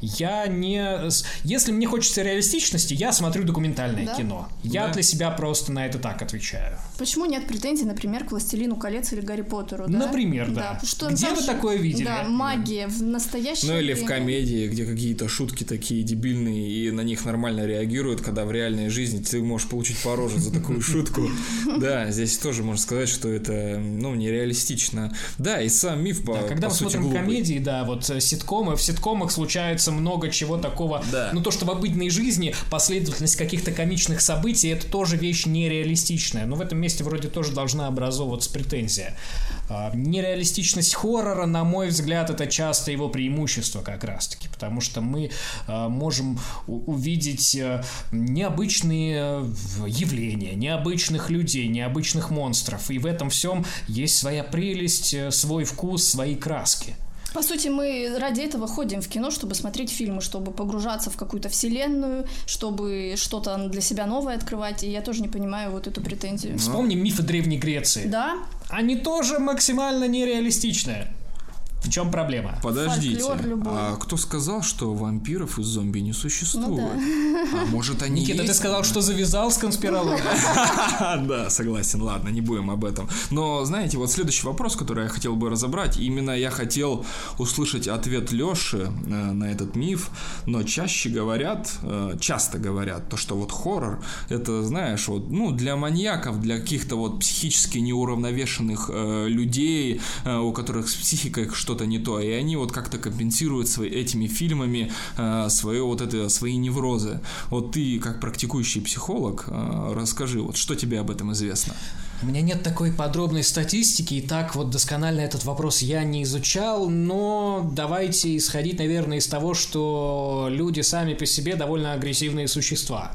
Я не... Если мне хочется реалистичности, я смотрю документальное да? кино. Я да. для себя просто на это так отвечаю.
Почему нет претензий, например, к «Властелину колец» или «Гарри Поттеру»,
да? Например, да. да. Что где вы такое видели?
Да, магия в настоящем
Ну или в комедии, где какие-то шутки такие дебильные, и на них нормально реагируют, когда в реальной жизни ты можешь получить по роже за такую шутку. Да, здесь тоже можно сказать, что это, ну, нереалистично. Да, и сам миф по
Когда мы смотрим комедии, да, вот э, ситкомы, в ситкомах случаются случается много чего такого. Да. Ну, то, что в обыденной жизни последовательность каких-то комичных событий, это тоже вещь нереалистичная. Но в этом месте вроде тоже должна образовываться претензия. А, нереалистичность хоррора, на мой взгляд, это часто его преимущество как раз-таки, потому что мы а, можем увидеть э, необычные явления, необычных людей, необычных монстров, и в этом всем есть своя прелесть, э, свой вкус, свои краски.
По сути, мы ради этого ходим в кино, чтобы смотреть фильмы, чтобы погружаться в какую-то вселенную, чтобы что-то для себя новое открывать. И я тоже не понимаю вот эту претензию.
Вспомним мифы Древней Греции.
Да.
Они тоже максимально нереалистичные. В чем проблема?
Подождите, а кто сказал, что вампиров и зомби не существует? Ну, да. А может они
Никита,
есть?
ты сказал, что завязал с конспирологией.
Да, согласен, ладно, не будем об этом. Но, знаете, вот следующий вопрос, который я хотел бы разобрать, именно я хотел услышать ответ Лёши э, на этот миф, но чаще говорят, э, часто говорят, то, что вот хоррор, это, знаешь, вот, ну, для маньяков, для каких-то вот психически неуравновешенных э, людей, у которых с психикой что что-то не то, и они вот как-то компенсируют свои, этими фильмами э, свое вот это, свои неврозы. Вот ты, как практикующий психолог, э, расскажи, вот что тебе об этом известно?
У меня нет такой подробной статистики, и так вот досконально этот вопрос я не изучал, но давайте исходить, наверное, из того, что люди сами по себе довольно агрессивные существа.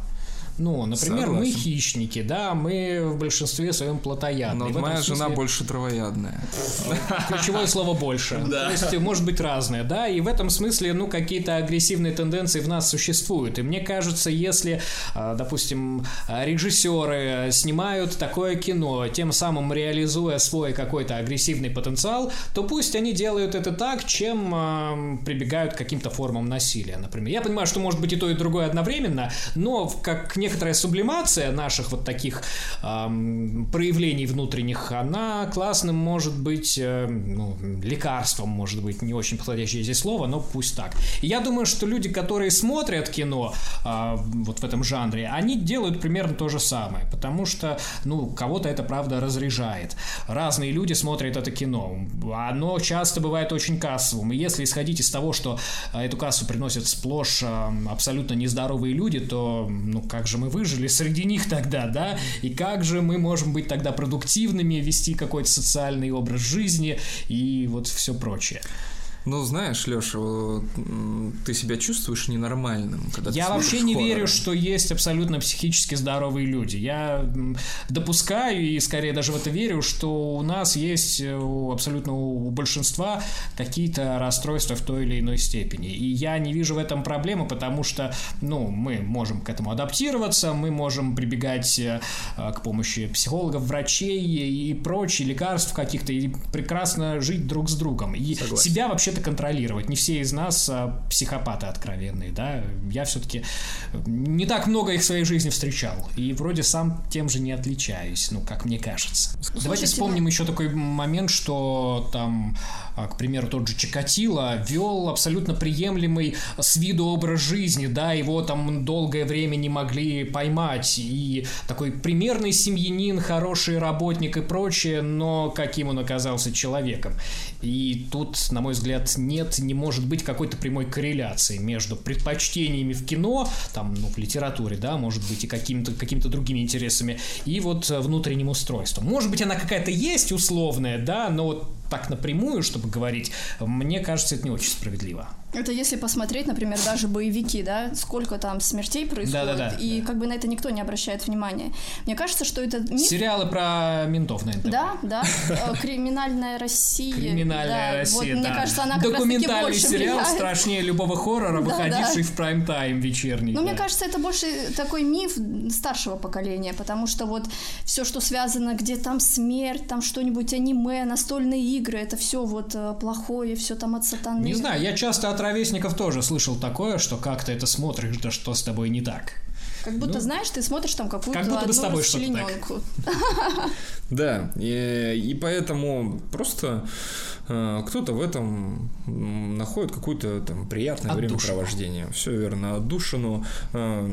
Ну, например, Согласен. мы хищники, да, мы в большинстве своем плотоядные.
Но моя смысле... жена больше травоядная.
Ключевое слово «больше». Да. То есть, может быть разное, да, и в этом смысле, ну, какие-то агрессивные тенденции в нас существуют. И мне кажется, если, а, допустим, режиссеры снимают такое кино, тем самым реализуя свой какой-то агрессивный потенциал, то пусть они делают это так, чем прибегают к каким-то формам насилия, например. Я понимаю, что может быть и то, и другое одновременно, но как некоторая сублимация наших вот таких эм, проявлений внутренних, она классным может быть, э, ну, лекарством, может быть, не очень подходящее здесь слово, но пусть так. И я думаю, что люди, которые смотрят кино э, вот в этом жанре, они делают примерно то же самое, потому что, ну, кого-то это, правда, разряжает. Разные люди смотрят это кино. Оно часто бывает очень кассовым. И если исходить из того, что э, эту кассу приносят сплошь э, абсолютно нездоровые люди, то, ну, как же же мы выжили среди них тогда, да? И как же мы можем быть тогда продуктивными, вести какой-то социальный образ жизни и вот все прочее.
Ну, знаешь, Леша, ты себя чувствуешь ненормальным,
когда Я вообще не хорроры. верю, что есть абсолютно психически здоровые люди. Я допускаю и скорее даже в это верю, что у нас есть э, абсолютно у большинства какие-то расстройства в той или иной степени. И я не вижу в этом проблемы, потому что, ну, мы можем к этому адаптироваться, мы можем прибегать э, к помощи психологов, врачей и прочих лекарств каких-то и прекрасно жить друг с другом. И Согласен. себя вообще это контролировать. Не все из нас а, психопаты откровенные, да. Я все-таки не так много их в своей жизни встречал. И вроде сам тем же не отличаюсь, ну, как мне кажется. Слушайте, Давайте вспомним ну... еще такой момент, что там, а, к примеру, тот же Чикатило вел абсолютно приемлемый с виду образ жизни, да, его там долгое время не могли поймать. И такой примерный семьянин, хороший работник и прочее, но каким он оказался человеком. И тут, на мой взгляд, нет, не может быть какой-то прямой корреляции между предпочтениями в кино, там, ну, в литературе, да, может быть, и какими-то какими другими интересами, и вот внутренним устройством. Может быть, она какая-то есть условная, да, но вот так напрямую, чтобы говорить, мне кажется, это не очень справедливо.
Это если посмотреть, например, даже боевики, да, сколько там смертей происходит, да, да, да, и да. как бы на это никто не обращает внимания. Мне кажется, что это
миф... Сериалы про ментов, наверное.
Да, да. Э, Криминальная Россия.
Криминальная
да,
Россия,
вот,
да.
Мне кажется, она
Документальный
раз
сериал
влияет.
страшнее любого хоррора, выходивший
да.
в прайм-тайм вечерний.
Но да. мне кажется, это больше такой миф старшего поколения, потому что вот все, что связано, где там смерть, там что-нибудь аниме, настольные игры, это все вот э, плохое, все там от сатаны.
Не знаю, я часто от ровесников тоже слышал такое, что как ты это смотришь, да что с тобой не так.
Как будто, ну, знаешь, ты смотришь там какую-то
как будто бы с тобой что-то
Да, и, и поэтому просто э, кто-то в этом находит какое-то там приятное времяпровождение. Все верно, отдушину. Э,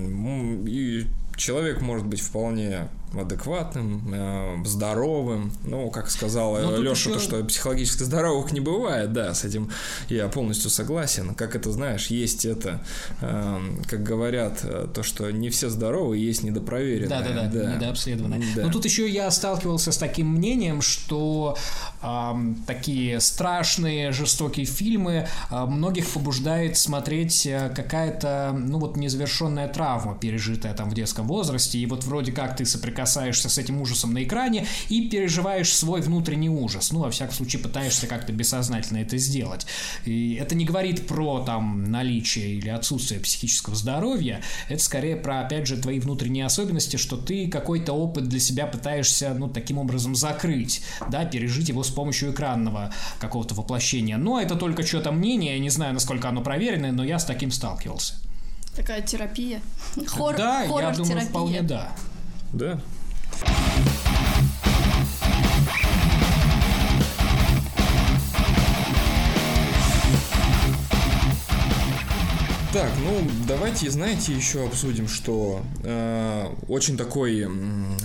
и человек может быть вполне адекватным, э, здоровым. Ну, как сказал Леша, еще... то, что психологически здоровых не бывает, да, с этим я полностью согласен. Как это знаешь, есть это, э, как говорят, э, то, что не все здоровые, есть недопроверенные.
Да, да, да, да. недообследованные. Да. Но тут еще я сталкивался с таким мнением, что э, такие страшные, жестокие фильмы э, многих побуждает смотреть какая-то, ну вот, незавершенная травма, пережитая там в детском возрасте, и вот вроде как ты соприкасаешься соприкасаешься с этим ужасом на экране и переживаешь свой внутренний ужас. Ну, во всяком случае, пытаешься как-то бессознательно это сделать. И это не говорит про там наличие или отсутствие психического здоровья, это скорее про, опять же, твои внутренние особенности, что ты какой-то опыт для себя пытаешься, ну, таким образом закрыть, да, пережить его с помощью экранного какого-то воплощения. Но это только что-то мнение, я не знаю, насколько оно проверенное, но я с таким сталкивался.
Такая терапия. Хор,
да, я думаю, вполне да.
Да. Так, ну давайте, знаете, еще обсудим, что э, очень такой э,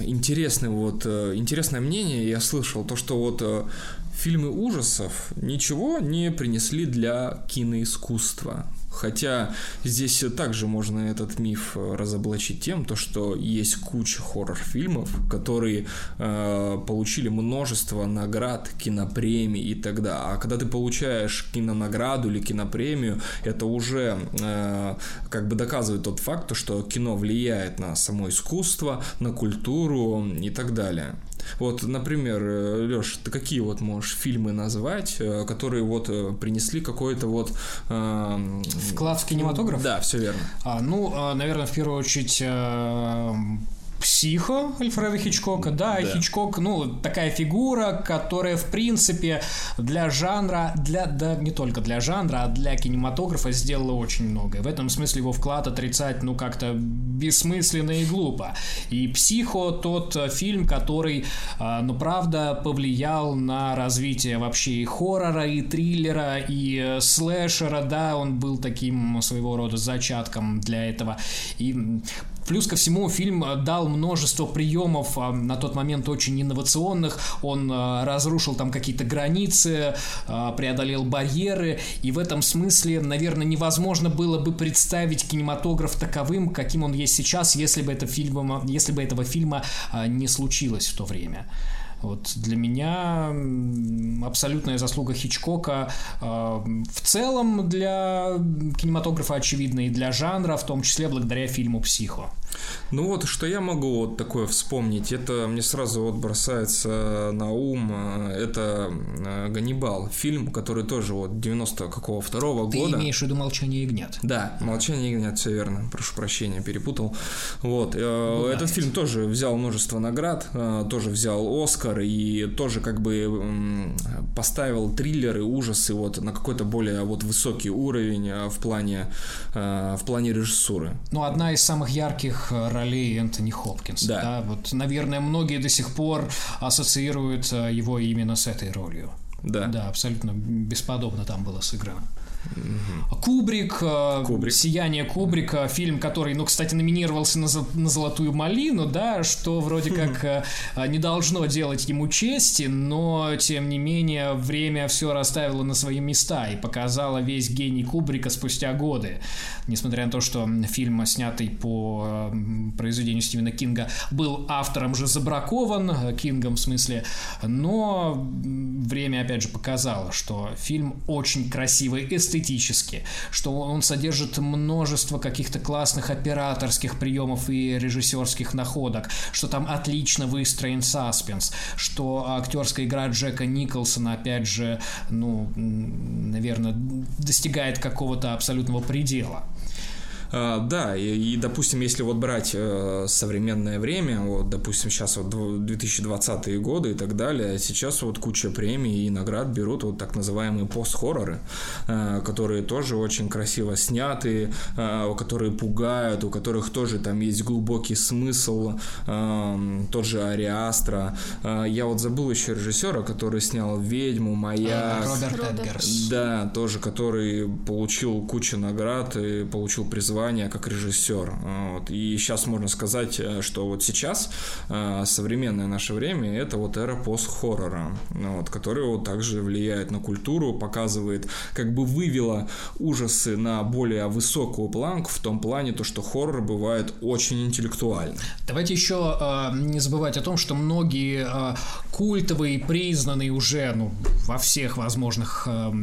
интересный вот э, интересное мнение я слышал, то что вот э, фильмы ужасов ничего не принесли для киноискусства. Хотя здесь также можно этот миф э, разоблачить тем, то, что есть куча хоррор-фильмов, которые э, получили множество наград, кинопремий и так далее. А когда ты получаешь кинонаграду или кинопремию, это уже э, как бы доказывает тот факт, то, что кино влияет на само искусство, на культуру и так далее. Вот, например, э, Леш, ты какие вот можешь фильмы назвать, э, которые вот э, принесли какой-то вот...
Э, Вклад в кинематограф?
Да, все верно.
А, ну, наверное, в первую очередь Психо Альфреда Хичкока, да, да, Хичкок, ну, такая фигура, которая, в принципе, для жанра, для, да, не только для жанра, а для кинематографа сделала очень многое. В этом смысле его вклад отрицать, ну, как-то бессмысленно и глупо. И Психо тот фильм, который, а, ну, правда, повлиял на развитие вообще и хоррора, и триллера, и э, слэшера, да, он был таким своего рода зачатком для этого. И Плюс ко всему фильм дал множество приемов на тот момент очень инновационных. Он разрушил там какие-то границы, преодолел барьеры. И в этом смысле, наверное, невозможно было бы представить кинематограф таковым, каким он есть сейчас, если бы, это фильм, если бы этого фильма не случилось в то время. Вот для меня абсолютная заслуга Хичкока э, в целом для кинематографа очевидна и для жанра, в том числе благодаря фильму «Психо».
Ну вот, что я могу вот такое вспомнить, это мне сразу вот бросается на ум, э, это э, «Ганнибал», фильм, который тоже вот 90 какого второго
Ты
года.
Ты имеешь в виду «Молчание ягнят».
Да, «Молчание ягнят», все верно, прошу прощения, перепутал. Вот, Бывает. этот фильм тоже взял множество наград, тоже взял «Оскар», и тоже как бы поставил триллеры, ужасы вот на какой-то более вот высокий уровень в плане, в плане режиссуры.
Ну, одна из самых ярких ролей Энтони Хопкинс. Да. да. Вот, наверное, многие до сих пор ассоциируют э, его именно с этой ролью.
Да.
Да, абсолютно бесподобно там было сыграно. Угу. Кубрик, э, Кубрик, «Сияние Кубрика», фильм, который, ну, кстати, номинировался на, на «Золотую малину», да, что вроде как э, не должно делать ему чести, но, тем не менее, время все расставило на свои места и показало весь гений Кубрика спустя годы. Несмотря на то, что фильм, снятый по э, произведению Стивена Кинга, был автором же забракован, Кингом в смысле, но время, опять же, показало, что фильм очень красивый, эстетический, эстетически, что он содержит множество каких-то классных операторских приемов и режиссерских находок, что там отлично выстроен саспенс, что актерская игра Джека Николсона, опять же, ну, наверное, достигает какого-то абсолютного предела.
А, да, и, и, допустим, если вот брать э, современное время, вот, допустим, сейчас вот 2020-е годы и так далее, сейчас вот куча премий и наград берут вот так называемые пост-хорроры, э, которые тоже очень красиво сняты, э, которые пугают, у которых тоже там есть глубокий смысл, э, тот же Ариастра. Я вот забыл еще режиссера, который снял «Ведьму», «Маяк».
Роберт Эдгерс.
Да, тоже, который получил кучу наград и получил призвание призвание как режиссер. Вот. И сейчас можно сказать, э, что вот сейчас э, современное наше время это вот эра пост-хоррора, вот, которая вот также влияет на культуру, показывает, как бы вывела ужасы на более высокую планку в том плане, то, что хоррор бывает очень интеллектуальный.
Давайте еще э, не забывать о том, что многие э, культовые, признанные уже ну, во всех возможных э,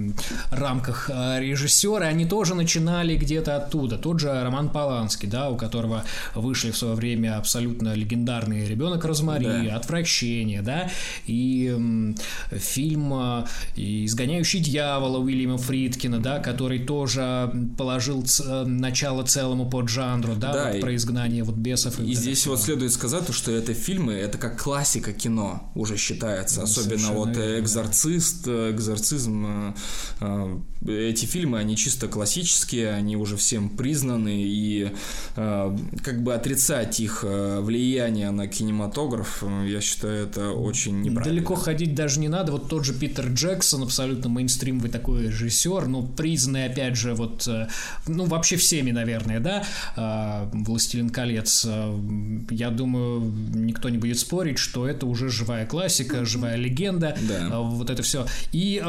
рамках э, режиссеры, они тоже начинали где-то оттуда. Тот же Роман Поланский, да, у которого вышли в свое время абсолютно легендарный «Ребенок Розмари», да. «Отвращение», да, и фильм э, «Изгоняющий дьявола» Уильяма Фридкина, да, который тоже положил ц- начало целому поджанру, да, да вот и, про изгнание вот бесов.
И, и здесь всего. вот следует сказать, что это фильмы, это как классика кино уже считается, ну, особенно вот верно, «Экзорцист», «Экзорцизм», э, эти фильмы, они чисто классические, они уже всем признаны, и э, как бы отрицать их э, влияние на кинематограф, э, я считаю, это очень неправильно.
Далеко ходить даже не надо, вот тот же Питер Джексон, абсолютно мейнстримовый такой режиссер, ну, признанный, опять же, вот, ну, вообще всеми, наверное, да, «Властелин колец», я думаю, никто не будет спорить, что это уже живая классика, живая легенда, да. вот это все. И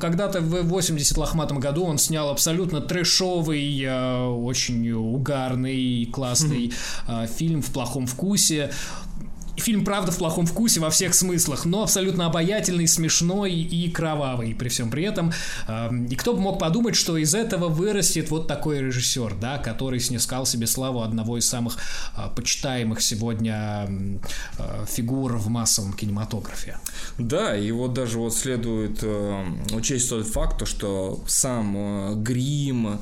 когда-то в 80 лохматом году он снял абсолютно трэшовый, очень угарный, классный э, фильм в плохом вкусе. Фильм, правда, в плохом вкусе во всех смыслах, но абсолютно обаятельный, смешной и кровавый при всем при этом. Эм, и кто бы мог подумать, что из этого вырастет вот такой режиссер, да, который снискал себе славу одного из самых э, почитаемых сегодня э, фигур в массовом кинематографе.
Да, и вот даже вот следует э, учесть тот факт, что сам грим,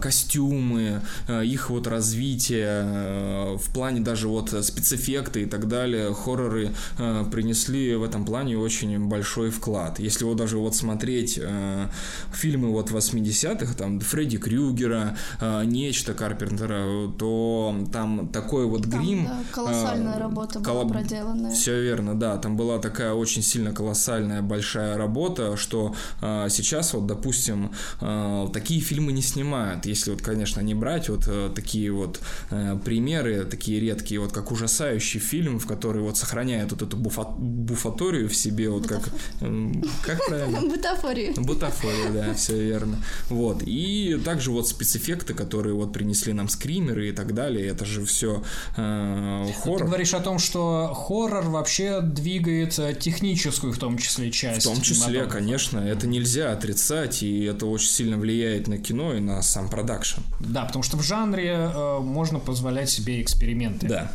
костюмы, их вот развитие в плане даже вот спецэффекты и так далее, далее, хорроры э, принесли в этом плане очень большой вклад. Если вот даже вот смотреть э, фильмы вот 80-х, там Фредди Крюгера, э, Нечто Карпентера, то там такой вот
Там,
грим...
да, колоссальная
э,
работа
коло-
была проделанная.
Все верно, да. Там была такая очень сильно колоссальная большая работа, что э, сейчас вот, допустим, э, такие фильмы не снимают. Если вот, конечно, не брать вот э, такие вот э, примеры, такие редкие, вот как ужасающий фильм, в который вот сохраняет вот эту буфа- буфаторию в себе, вот как... эм, Как правильно?
Бутафории.
Бутафория, да, все верно. Вот. И также вот спецэффекты, которые вот принесли нам скримеры и так далее, это же все
Ты
хоррор.
говоришь о том, что хоррор вообще двигает э, техническую, в том числе,
В
часть.
том числе, конечно, это нельзя отрицать, и это очень сильно влияет на кино и на сам продакшн.
Да, потому что в жанре э, можно позволять себе эксперименты.
Да.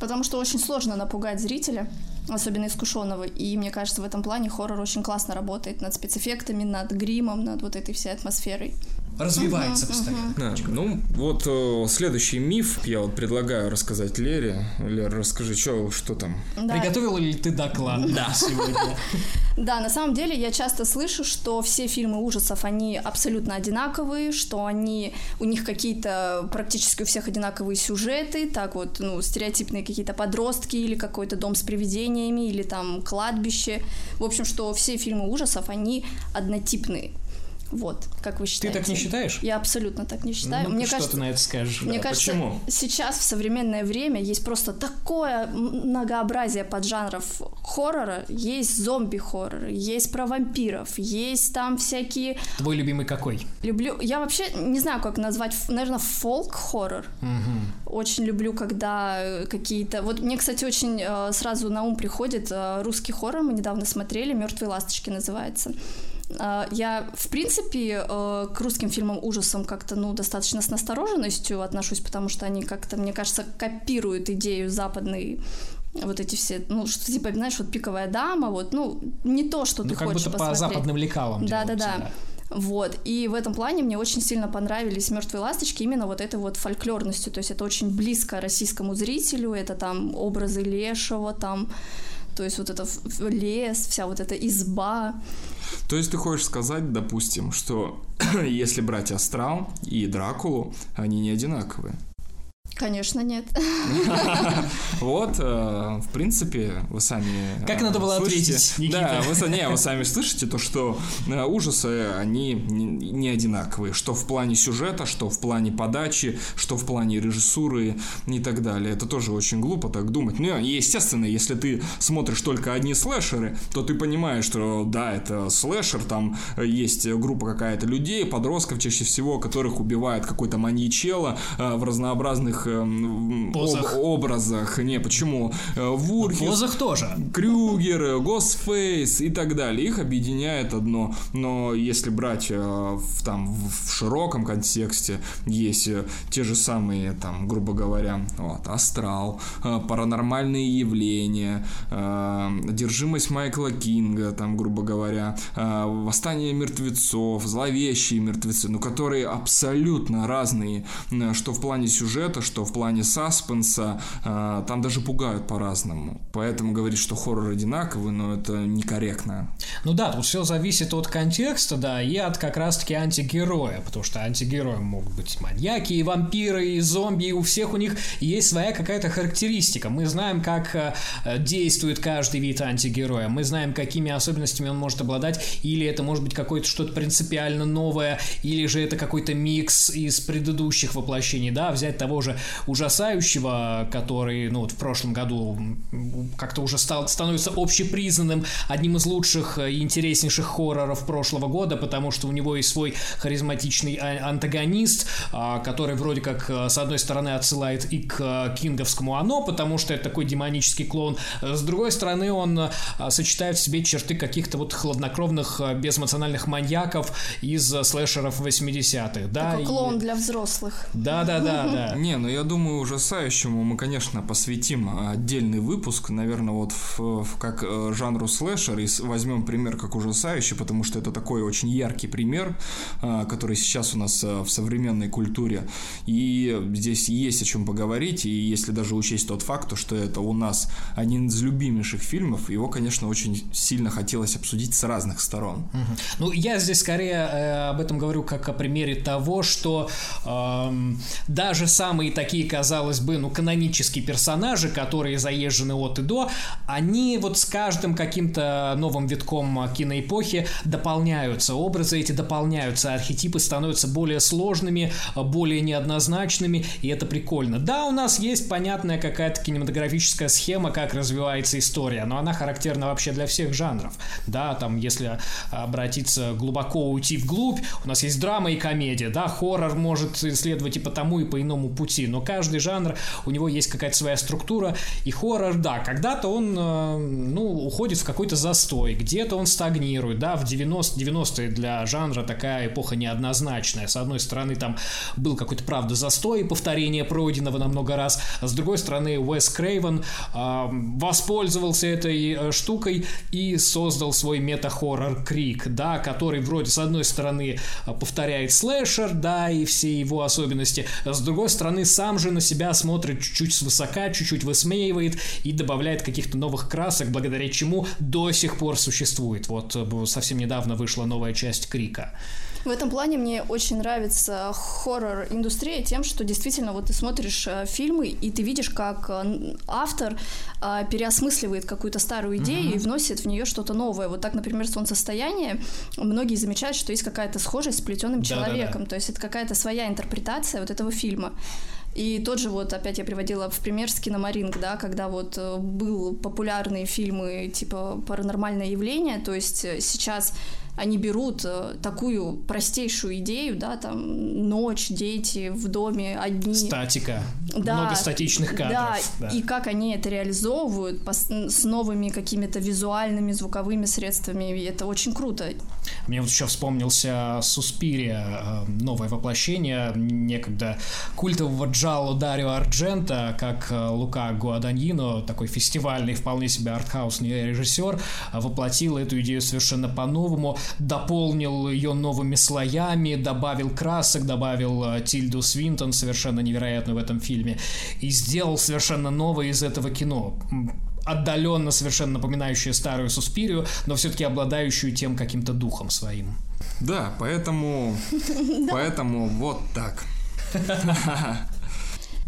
Потому что очень сложно напугать зрителя, особенно искушенного. И мне кажется, в этом плане хоррор очень классно работает над спецэффектами, над гримом, над вот этой всей атмосферой.
Развивается постоянно.
Да, Ну, вот э, следующий миф я вот предлагаю рассказать Лере. Лер, расскажи, чё, что там?
Да.
Приготовила ли ты доклад да. сегодня?
Да, на самом деле я часто слышу, что все фильмы ужасов, они абсолютно одинаковые, что они, у них какие-то практически у всех одинаковые сюжеты, так вот, ну, стереотипные какие-то подростки или какой-то дом с привидениями, или там кладбище. В общем, что все фильмы ужасов, они однотипные. Вот, как вы
Ты
считаете?
так не считаешь?
Я абсолютно так не считаю.
Ну-ка,
Мне
что
кажется,
ты на это скажешь?
мне
Да,
кажется,
почему?
сейчас в современное время есть просто такое многообразие поджанров хоррора. Есть зомби-хоррор, есть про вампиров, есть там всякие...
Твой любимый какой?
Люблю... Я вообще не знаю, как назвать, наверное, фолк-хоррор. Очень люблю, когда э, какие-то... Вот мне, кстати, очень э, сразу на ум приходит э, русский хоррор, мы недавно смотрели, «Мертвые ласточки» называется. Э, Я, в принципе, э, к русским фильмам ужасам как-то, ну, достаточно с настороженностью отношусь, потому что они как-то, мне кажется, копируют идею западной вот эти все, ну, что типа, знаешь, вот пиковая дама, вот, ну, не то, что
Ну,
ты
как
хочешь
будто по
посмотреть.
западным лекалам
Да, да, да. Вот, и в этом плане мне очень сильно понравились «Мертвые ласточки» именно вот этой вот фольклорностью, то есть это очень близко российскому зрителю, это там образы Лешего, там, то есть вот это лес, вся вот эта изба.
То есть ты хочешь сказать, допустим, что если брать Астрал и Дракулу, они не одинаковые.
Конечно, нет.
Вот, э, в принципе, вы сами...
Как
э,
надо было ответить?
Да, вы, не, вы сами слышите то, что э, ужасы, они не, одинаковые. Что в плане сюжета, что в плане подачи, что в плане режиссуры и так далее. Это тоже очень глупо так думать. Ну, и, естественно, если ты смотришь только одни слэшеры, то ты понимаешь, что да, это слэшер, там есть группа какая-то людей, подростков чаще всего, которых убивает какой-то маньячело в разнообразных э, м,
Позах.
об- образах. Не, почему? Э,
В
Вурхис,
позах тоже.
Крюгер, Госфейс и так далее. Их объединяет одно. Но если брать э, в, там, в широком контексте, есть э, те же самые, там, грубо говоря, вот, Астрал, э, паранормальные явления, э, одержимость Майкла Кинга, там, грубо говоря, э, Восстание мертвецов, Зловещие мертвецы, ну, которые абсолютно разные, э, что в плане сюжета, что в плане саспенса, э, там даже пугают по-разному. Поэтому говорить, что хоррор одинаковый, но это некорректно.
Ну да, тут все зависит от контекста, да, и от как раз-таки антигероя, потому что антигероем могут быть маньяки, и вампиры, и зомби, и у всех у них есть своя какая-то характеристика. Мы знаем, как э, действует каждый вид антигероя, мы знаем, какими особенностями он может обладать, или это может быть какое-то что-то принципиально новое, или же это какой-то микс из предыдущих воплощений, да, взять того же ужасающего, который, ну, вот в прошлом году как-то уже стал, становится общепризнанным одним из лучших и интереснейших хорроров прошлого года, потому что у него есть свой харизматичный а- антагонист, а, который вроде как э, с одной стороны отсылает и к э, кинговскому «Оно», потому что это такой демонический клоун, с другой стороны он э, сочетает в себе черты каких-то вот хладнокровных, безэмоциональных маньяков из слэшеров 80-х, да,
Такой
и-
клоун для взрослых.
Да, да, да, да.
Не, ну я думаю, ужасающему мы, конечно, посвятим отдельный выпуск, наверное, вот в, в, как э, жанру слэшер, и возьмем пример как ужасающий, потому что это такой очень яркий пример, э, который сейчас у нас э, в современной культуре, и здесь есть о чем поговорить, и если даже учесть тот факт, что это у нас один из любимейших фильмов, его, конечно, очень сильно хотелось обсудить с разных сторон.
Ну, я здесь скорее э, об этом говорю как о примере того, что э, даже самые такие, казалось бы, ну, канонические персонажи, которые заезжены от и до, они вот с каждым каким-то новым витком киноэпохи дополняются, образы эти дополняются, архетипы становятся более сложными, более неоднозначными, и это прикольно. Да, у нас есть понятная какая-то кинематографическая схема, как развивается история, но она характерна вообще для всех жанров. Да, там, если обратиться глубоко, уйти вглубь, у нас есть драма и комедия, да, хоррор может следовать и по тому, и по иному пути, но каждый жанр, у него есть какая-то своя структура, и хоррор, да, когда-то он, э, ну, уходит в какой-то застой, где-то он стагнирует, да, в 90 90-е для жанра такая эпоха неоднозначная. С одной стороны, там был какой-то, правда, застой, повторение пройденного на много раз, а с другой стороны, Уэс Крейвен э, воспользовался этой э, штукой и создал свой мета-хоррор Крик, да, который вроде с одной стороны повторяет слэшер, да, и все его особенности, а с другой стороны сам же на себя смотрит чуть-чуть свысока, чуть-чуть высмеивает и добавляет каких-то новых красок, благодаря чему до сих пор существует. Вот э, совсем недавно вышла новая часть Крика.
В этом плане мне очень нравится хоррор-индустрия тем, что действительно вот ты смотришь э, фильмы, и ты видишь, как э, автор э, переосмысливает какую-то старую идею mm-hmm. и вносит в нее что-то новое. Вот так, например, «Солнцестояние», многие замечают, что есть какая-то схожесть с плетеным человеком, то есть это какая-то своя интерпретация вот этого фильма. И тот же вот, опять я приводила в пример с киномаринг, да, когда вот был популярные фильмы типа «Паранормальное явление», то есть сейчас они берут э, такую простейшую идею, да, там ночь, дети в доме одни.
Статика. Да, много статичных кадров.
Да, да, и как они это реализовывают с новыми какими-то визуальными, звуковыми средствами, и это очень круто.
Мне вот еще вспомнился Суспирия, э, новое воплощение некогда культового Джало Дарио Арджента, как э, Лука Гуаданьино, такой фестивальный, вполне себе артхаусный режиссер, воплотил эту идею совершенно по-новому, дополнил ее новыми слоями, добавил красок, добавил э, Тильду Свинтон, совершенно невероятную в этом фильме, и сделал совершенно новое из этого кино отдаленно совершенно напоминающее старую Суспирию, но все-таки обладающую тем каким-то духом своим.
Да, поэтому, поэтому вот так.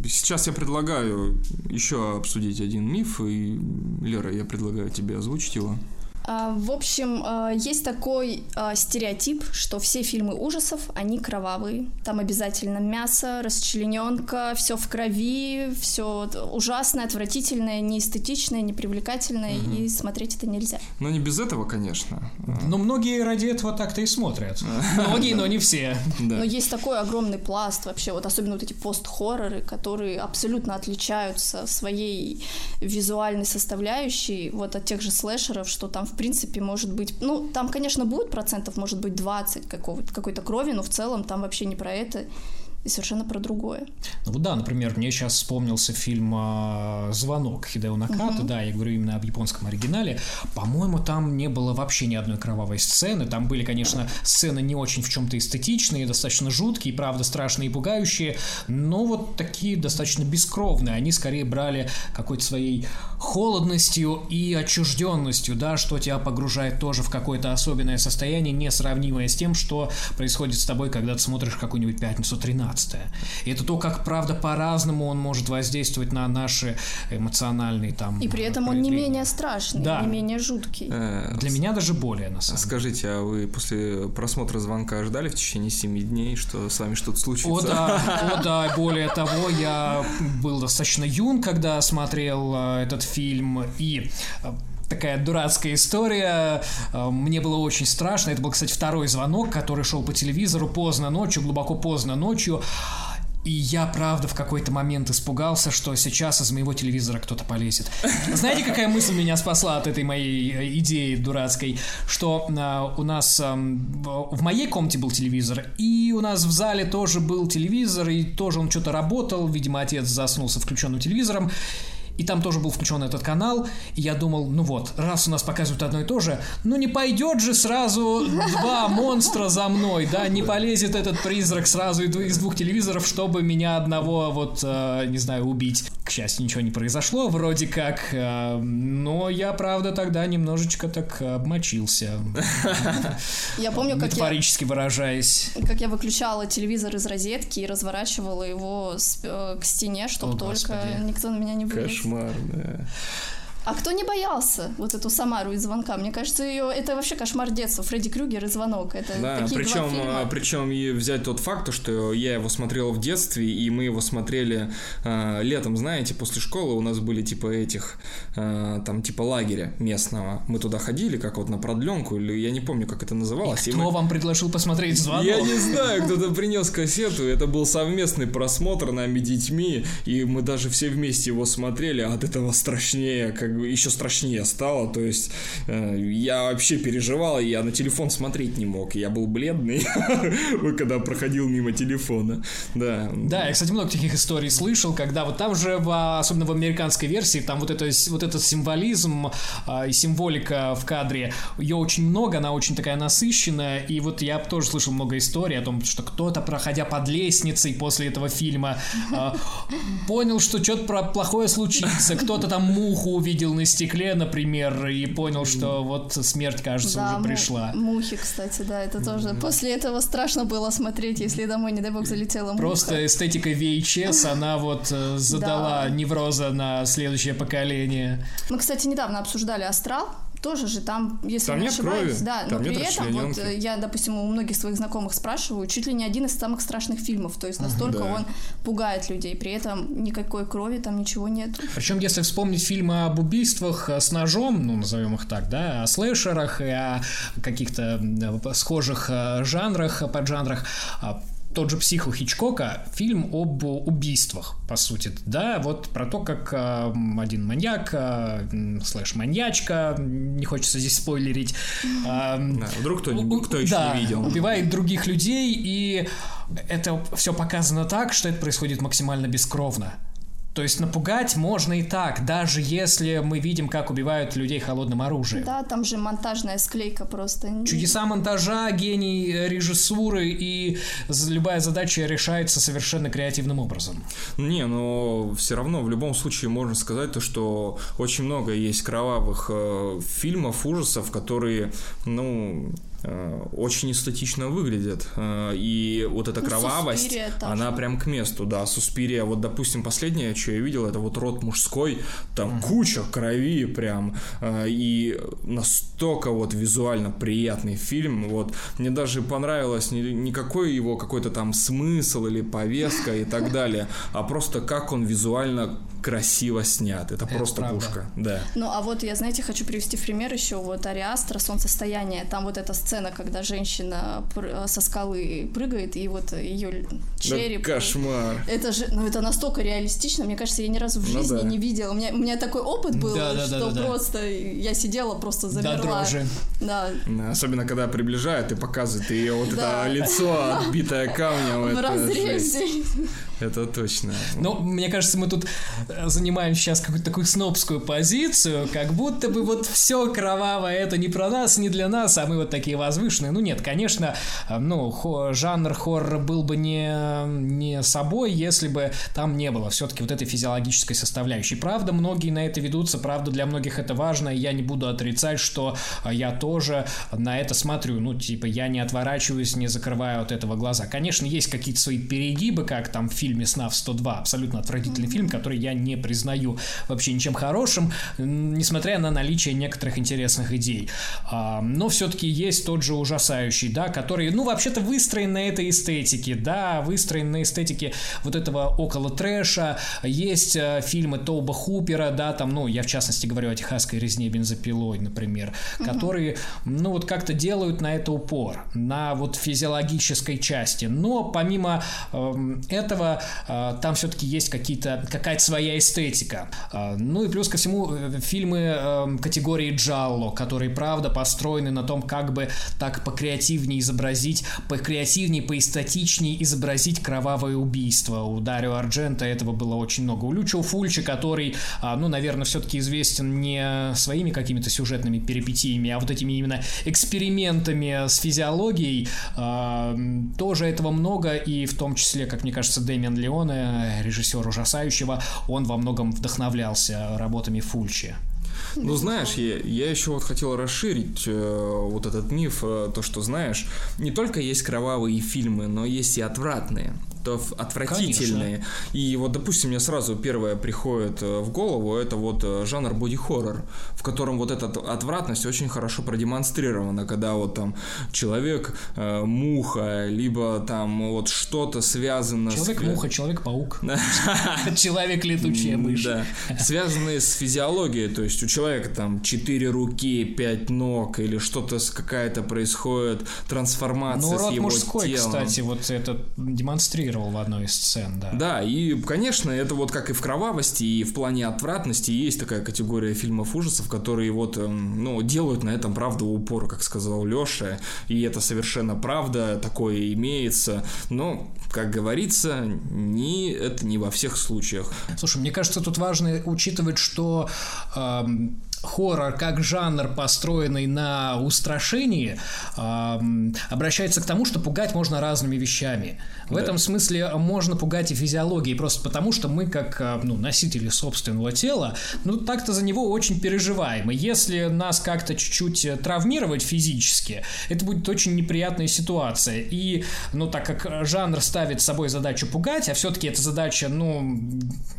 Сейчас я предлагаю еще обсудить один миф, и Лера, я предлагаю тебе озвучить его.
А, в общем, а, есть такой а, стереотип, что все фильмы ужасов, они кровавые. Там обязательно мясо, расчлененка, все в крови, все ужасное, отвратительное, неэстетичное, непривлекательное, угу. и смотреть это нельзя.
Но не без этого, конечно.
Но многие ради этого так-то и смотрят. Многие, но не все.
Но есть такой огромный пласт вообще, вот особенно вот эти пост-хорроры, которые абсолютно отличаются своей визуальной составляющей вот от тех же слэшеров, что там в принципе, может быть, ну, там, конечно, будет процентов, может быть, 20 какой-то крови, но в целом там вообще не про это и совершенно про другое.
Ну да, например, мне сейчас вспомнился фильм а, «Звонок» Хидео Наката, угу. да, я говорю именно об японском оригинале. По-моему, там не было вообще ни одной кровавой сцены. Там были, конечно, сцены не очень в чем-то эстетичные, достаточно жуткие, правда, страшные и пугающие, но вот такие достаточно бескровные. Они скорее брали какой-то своей холодностью и отчужденностью, да, что тебя погружает тоже в какое-то особенное состояние, несравнимое с тем, что происходит с тобой, когда ты смотришь какую-нибудь «Пятницу 13». И это то, как, правда, по-разному он может воздействовать на наши эмоциональные там
И при этом он не менее страшный, да. не менее жуткий. Э,
Для меня даже более, на самом
деле. Скажите, а вы после просмотра звонка ждали в течение 7 дней, что с вами что-то случится? О
да, о да, более того, я был достаточно юн, когда смотрел э, этот фильм, и э, такая дурацкая история. Э, мне было очень страшно. Это был, кстати, второй звонок, который шел по телевизору поздно ночью, глубоко поздно ночью. И я, правда, в какой-то момент испугался, что сейчас из моего телевизора кто-то полезет. Знаете, какая мысль меня спасла от этой моей э, идеи дурацкой? Что э, у нас э, в моей комнате был телевизор, и у нас в зале тоже был телевизор, и тоже он что-то работал. Видимо, отец заснулся включенным телевизором. И там тоже был включен этот канал. И я думал, ну вот, раз у нас показывают одно и то же, ну не пойдет же сразу два монстра за мной, да, не полезет этот призрак сразу из двух телевизоров, чтобы меня одного вот, э, не знаю, убить. К счастью, ничего не произошло, вроде как, э, но я, правда, тогда немножечко так обмочился.
Я помню, как
Метафорически выражаясь.
Как я выключала телевизор из розетки и разворачивала его э, к стене, чтобы только никто на меня не вылез
кошмар.
А кто не боялся вот эту Самару из звонка? Мне кажется, ее это вообще кошмар детства. Фредди Крюгер и звонок. Это
да,
такие
причем,
два фильма.
причем и взять тот факт, что я его смотрел в детстве, и мы его смотрели э, летом, знаете, после школы у нас были типа этих, э, там типа лагеря местного. Мы туда ходили, как вот на продленку, или я не помню, как это называлось.
И кто
и мы...
вам предложил посмотреть звонок?
Я не знаю, кто-то принес кассету. Это был совместный просмотр нами детьми, и мы даже все вместе его смотрели. А от этого страшнее, как бы еще страшнее стало. То есть э, я вообще переживал, я на телефон смотреть не мог. Я был бледный, когда проходил мимо телефона. Да.
Да, я, кстати, много таких историй слышал, когда вот там же, особенно в американской версии, там вот, это, вот этот символизм э, символика в кадре, ее очень много, она очень такая насыщенная. И вот я тоже слышал много историй о том, что кто-то, проходя под лестницей после этого фильма, э, понял, что что-то плохое случится, кто-то там муху увидел на стекле, например, и понял, что вот смерть, кажется,
да,
уже пришла.
Мухи, кстати, да, это тоже. После этого страшно было смотреть, если домой, не дай бог, залетела муха.
Просто эстетика VHS, она вот э, задала невроза на следующее поколение.
Мы, кстати, недавно обсуждали «Астрал», тоже же там, если
там
не
нет
ошибаюсь,
крови,
да,
там
но
нет
при этом вот я, допустим, у многих своих знакомых спрашиваю, чуть ли не один из самых страшных фильмов, то есть настолько да. он пугает людей, при этом никакой крови там ничего нет.
Причем, если вспомнить фильмы об убийствах с ножом, ну назовем их так, да, о слэшерах и о каких-то схожих э, жанрах, поджанрах, а тот же «Психо» Хичкока, фильм об убийствах, по сути, да, вот про то, как э, один маньяк, э, слэш-маньячка, не хочется здесь спойлерить.
Э, да, вдруг кто, кто еще
да,
не видел.
убивает других людей, и это все показано так, что это происходит максимально бескровно. То есть напугать можно и так, даже если мы видим, как убивают людей холодным оружием.
Да, там же монтажная склейка просто.
Чудеса монтажа, гений режиссуры и любая задача решается совершенно креативным образом.
Не, но все равно в любом случае можно сказать то, что очень много есть кровавых э, фильмов, ужасов, которые, ну, Э, очень эстетично выглядят. Э, и вот эта ну, кровавость, она прям к месту, да. Суспирия, вот, допустим, последнее, что я видел, это вот рот мужской, там mm-hmm. куча крови прям, э, и настолько вот визуально приятный фильм, вот. Мне даже понравилось не, никакой его какой-то там смысл или повестка и так далее, а просто как он визуально красиво снят. Это, это просто правда. пушка, да.
Ну, а вот я, знаете, хочу привести в пример еще вот Ариастра, солнцестояние. Там вот эта сцена, когда женщина со скалы прыгает, и вот ее череп.
Да кошмар.
Это же, ну, это настолько реалистично. Мне кажется, я ни разу в ну жизни ну, да. не видела. У меня, у меня такой опыт был, да, да, что да, просто да. я сидела, просто замерла. Да, дрожи.
Да. Особенно, когда приближают и показывают ее вот это лицо, отбитое камнем.
В разрезе.
Это точно.
Ну, мне кажется, мы тут э, занимаем сейчас какую-то такую снобскую позицию, как будто бы вот все кровавое это не про нас, не для нас, а мы вот такие возвышенные. Ну нет, конечно, э, ну, хо, жанр хоррора был бы не, не собой, если бы там не было все-таки вот этой физиологической составляющей. Правда, многие на это ведутся, правда, для многих это важно, и я не буду отрицать, что э, я тоже на это смотрю. Ну, типа, я не отворачиваюсь, не закрываю от этого глаза. Конечно, есть какие-то свои перегибы, как там в фильме фильме «Снав 102». Абсолютно отвратительный фильм, который я не признаю вообще ничем хорошим, несмотря на наличие некоторых интересных идей. А, но все-таки есть тот же ужасающий, да, который, ну, вообще-то выстроен на этой эстетике, да, выстроен на эстетике вот этого около трэша. Есть э, фильмы Тоуба Хупера, да, там, ну, я в частности говорю о техасской резне бензопилой, например, угу. которые, ну, вот как-то делают на это упор, на вот физиологической части. Но помимо э, этого там все-таки есть какие-то, какая-то своя эстетика. Э, ну и плюс ко всему э, фильмы э, категории Джалло, которые, правда, построены на том, как бы так покреативнее изобразить, покреативнее, поэстетичнее изобразить кровавое убийство. У Дарио Арджента этого было очень много. У Лючо Фульчи, который, э, ну, наверное, все-таки известен не своими какими-то сюжетными перипетиями, а вот этими именно экспериментами с физиологией, э, тоже этого много, и в том числе, как мне кажется, Дэмиан Леоне, режиссер ужасающего, он во многом вдохновлялся работами Фульчи.
Ну, знаешь, я, я еще вот хотел расширить э, вот этот миф, э, то, что, знаешь, не только есть кровавые фильмы, но есть и отвратные отвратительные. Конечно. И вот, допустим, мне сразу первое приходит э, в голову, это вот э, жанр боди-хоррор, в котором вот эта отвратность очень хорошо продемонстрирована, когда вот там человек, э, муха, либо там вот что-то связано
Человек-муха, с... Человек-паук. Человек-летучая мышь. Да,
связанные с физиологией, то есть у человека там четыре руки, пять ног, или что-то какая-то происходит, трансформация ну, с его
мужской, телом. кстати, вот это демонстрирует демонстрировал в одной из сцен, да.
Да, и, конечно, это вот как и в кровавости, и в плане отвратности есть такая категория фильмов ужасов, которые вот, эм, ну, делают на этом, правда, упор, как сказал Лёша, и это совершенно правда, такое имеется, но, как говорится, не, это не во всех случаях.
Слушай, мне кажется, тут важно учитывать, что эм, хоррор как жанр, построенный на устрашении, э, обращается к тому, что пугать можно разными вещами. В да. этом смысле можно пугать и физиологией, просто потому что мы, как а, ну, носители собственного тела, ну так-то за него очень переживаем. И если нас как-то чуть-чуть травмировать физически, это будет очень неприятная ситуация. И, ну, так как жанр ставит собой задачу пугать, а все-таки эта задача, ну,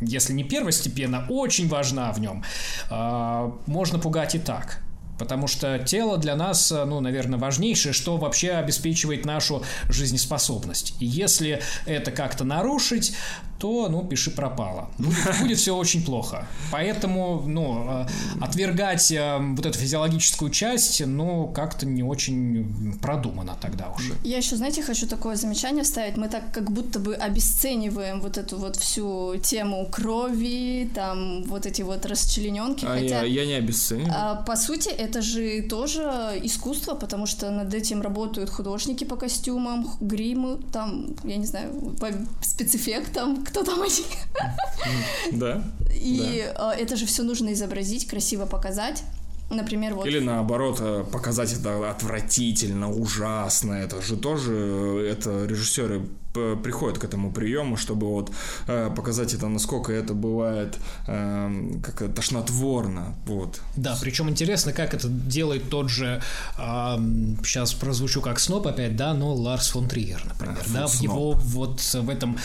если не первостепенно, очень важна в нем, э, можно пугать и так. Потому что тело для нас, ну, наверное, важнейшее, что вообще обеспечивает нашу жизнеспособность. И если это как-то нарушить, то, ну, пиши пропало. Будет, будет все очень плохо. Поэтому, ну, э, отвергать э, вот эту физиологическую часть, ну, как-то не очень продумано тогда уже.
Я еще, знаете, хочу такое замечание вставить. Мы так как будто бы обесцениваем вот эту вот всю тему крови, там, вот эти вот расчлененки.
А хотя, я, я не обесцениваю. А,
по сути, это же тоже искусство, потому что над этим работают художники по костюмам, гримы, там, я не знаю, по спецэффектам, кто там они.
Да.
И да. Э, это же все нужно изобразить, красиво показать. Например, вот.
Или наоборот, э, показать это отвратительно, ужасно. Это же тоже э, это режиссеры приходят к этому приему, чтобы вот э, показать это, насколько это бывает э, как тошнотворно, вот.
Да, причем интересно, как это делает тот же, э, сейчас прозвучу как сноб опять, да, но Ларс фон Триер, например, а, да, в его вот в этом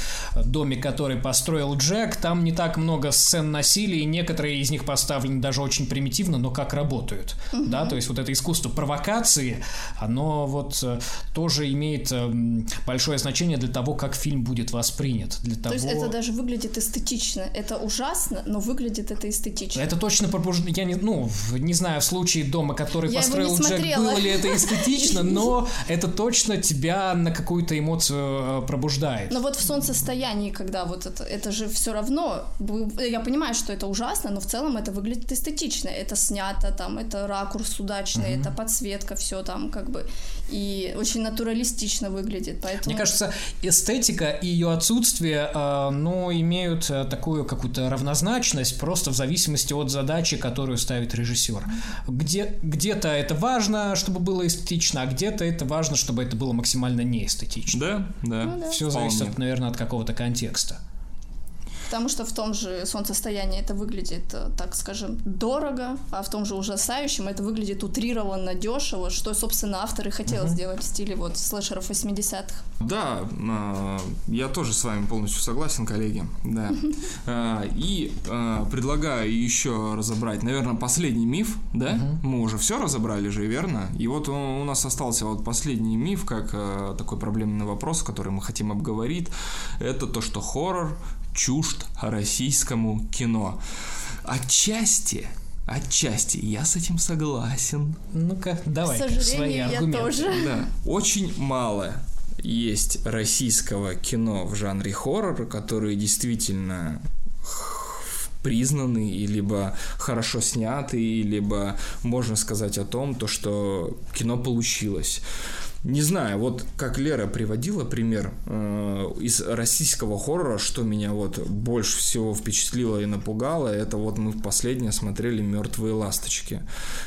доме, который построил Джек, там не так много сцен насилия, и некоторые из них поставлены даже очень примитивно, но как работают, угу. да, то есть вот это искусство провокации, оно вот э, тоже имеет эм, большое значение для того, того, как фильм будет воспринят. Для
То
того...
есть это даже выглядит эстетично. Это ужасно, но выглядит это эстетично.
Это точно пробуждает. Я не, ну, не знаю, в случае дома, который Я построил Джек, было ли это эстетично, но это точно тебя на какую-то эмоцию э, пробуждает.
Но вот в солнцестоянии, когда вот это, это же все равно, я понимаю, что это ужасно, но в целом это выглядит эстетично. Это снято, там, это ракурс удачный, это подсветка, все там как бы. И очень натуралистично выглядит. Поэтому...
Мне кажется, эстетика и ее отсутствие, э, ну, имеют э, такую какую-то равнозначность просто в зависимости от задачи, которую ставит режиссер. Где, где-то это важно, чтобы было эстетично, а где-то это важно, чтобы это было максимально неэстетично.
Да, да. Ну,
да. Все зависит, от, наверное, от какого-то контекста.
Потому что в том же солнцестоянии это выглядит, э, так скажем, дорого, а в том же ужасающем это выглядит утрированно, дешево, что, собственно, автор и хотел угу. сделать в стиле вот слэшеров 80-х.
Да, а, я тоже с вами полностью согласен, коллеги. Да. А, и а, предлагаю еще разобрать, наверное, последний миф, да? Мы уже все разобрали же, верно? И вот у нас остался вот последний миф, как такой проблемный вопрос, который мы хотим обговорить. Это то, что хоррор чужд российскому кино. Отчасти Отчасти я с этим согласен.
Ну-ка, давай. К
сожалению, свои аргументы. я тоже.
Да, очень мало есть российского кино в жанре хоррор, которые действительно признаны, либо хорошо сняты, либо можно сказать о том, то, что кино получилось. Не знаю, вот как Лера приводила пример э, из российского хоррора, что меня вот больше всего впечатлило и напугало, это вот мы последнее смотрели «Мертвые ласточки».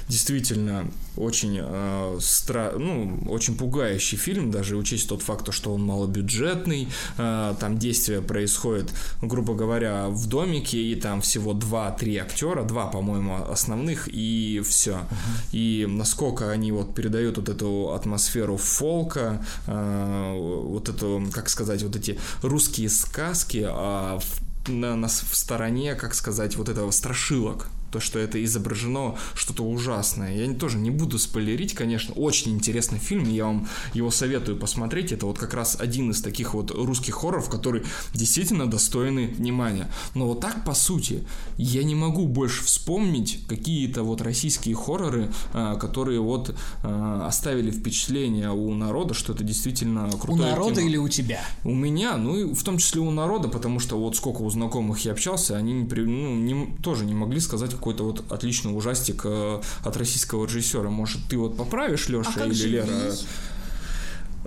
Действительно, очень, э, стра... ну, очень пугающий фильм, даже учесть тот факт, что он малобюджетный, э, там действие происходит, грубо говоря, в домике, и там всего 2-3 актера, два, по-моему, основных, и все. И насколько они вот передают вот эту атмосферу фолка, э, вот эту, как сказать, вот эти русские сказки, а в, на, на, в стороне, как сказать, вот этого страшилок то, что это изображено что-то ужасное. Я тоже не буду спойлерить, конечно, очень интересный фильм, я вам его советую посмотреть. Это вот как раз один из таких вот русских хорроров, который действительно достойны внимания. Но вот так, по сути, я не могу больше вспомнить какие-то вот российские хорроры, а, которые вот а, оставили впечатление у народа, что это действительно крутое
У народа
кино.
или у тебя?
У меня, ну и в том числе у народа, потому что вот сколько у знакомых я общался, они не, ну, не, тоже не могли сказать какой-то вот отличный ужастик э, от российского режиссера. Может, ты вот поправишь, Леша
а
или Лера?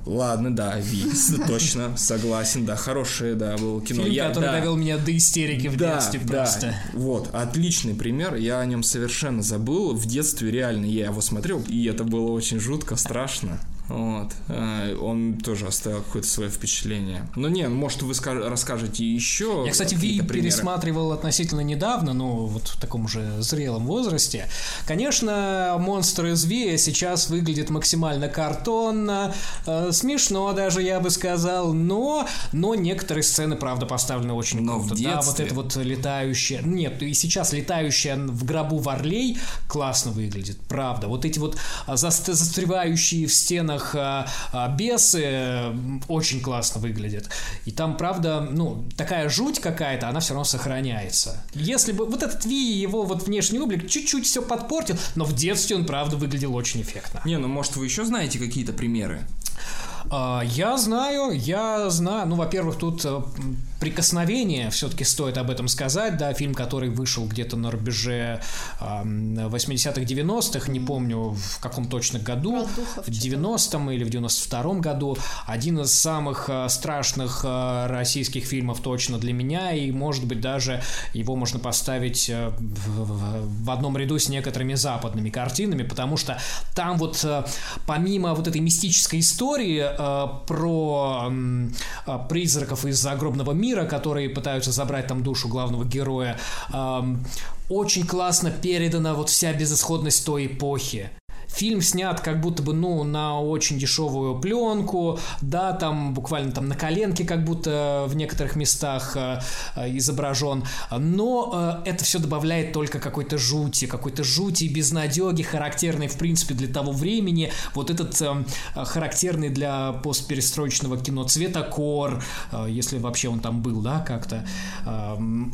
Ладно, да, Ви, точно, согласен, да, хорошее, да, было кино.
Фильм,
Я-
который
да.
довел меня до истерики в
Да,
детстве
да.
просто.
Вот, отличный пример. Я о нем совершенно забыл. В детстве реально я его смотрел, и это было очень жутко, страшно. Вот. Э, Он тоже оставил какое-то свое впечатление. Но не, ну, может, вы ска- расскажете еще.
Я, кстати, Ви пересматривал относительно недавно, ну, вот в таком уже зрелом возрасте. Конечно, монстры из Ви сейчас выглядят максимально картонно, э, смешно даже, я бы сказал, но, но некоторые сцены, правда, поставлены очень
Но в
круто. Да, вот
детстве.
это вот летающее... Нет, и сейчас летающая в гробу Варлей классно выглядит, правда. Вот эти вот заст- застревающие в стенах а, а, бесы э, очень классно выглядят. И там, правда, ну, такая жуть какая-то, она все равно сохраняется. Если бы вот этот Ви, его вот внешний облик чуть-чуть все подпортил, но в детстве он, правда, выглядел очень эффектно.
Не, ну может вы еще знаете какие-то примеры?
А, Я знаю, я знаю. Ну, во-первых, тут э, прикосновение, все-таки стоит об этом сказать, да, фильм, который вышел где-то на рубеже ам, 80-х, 90-х, не помню в каком точно году, в 90-м или в 92-м году, один из самых э, страшных э, российских фильмов точно для меня, и, может быть, даже его можно поставить э, в, в- одном ряду с некоторыми западными картинами, потому что там вот э, помимо вот этой мистической истории э, про э, призраков из загробного мира, которые пытаются забрать там душу главного героя, очень классно передана вот вся безысходность той эпохи. Фильм снят как будто бы, ну, на очень дешевую пленку, да, там буквально там на коленке как будто в некоторых местах э, э, изображен, но э, это все добавляет только какой-то жути, какой-то жути и безнадеги, характерной, в принципе, для того времени, вот этот э, характерный для постперестроечного кино цветокор, э, если вообще он там был, да, как-то.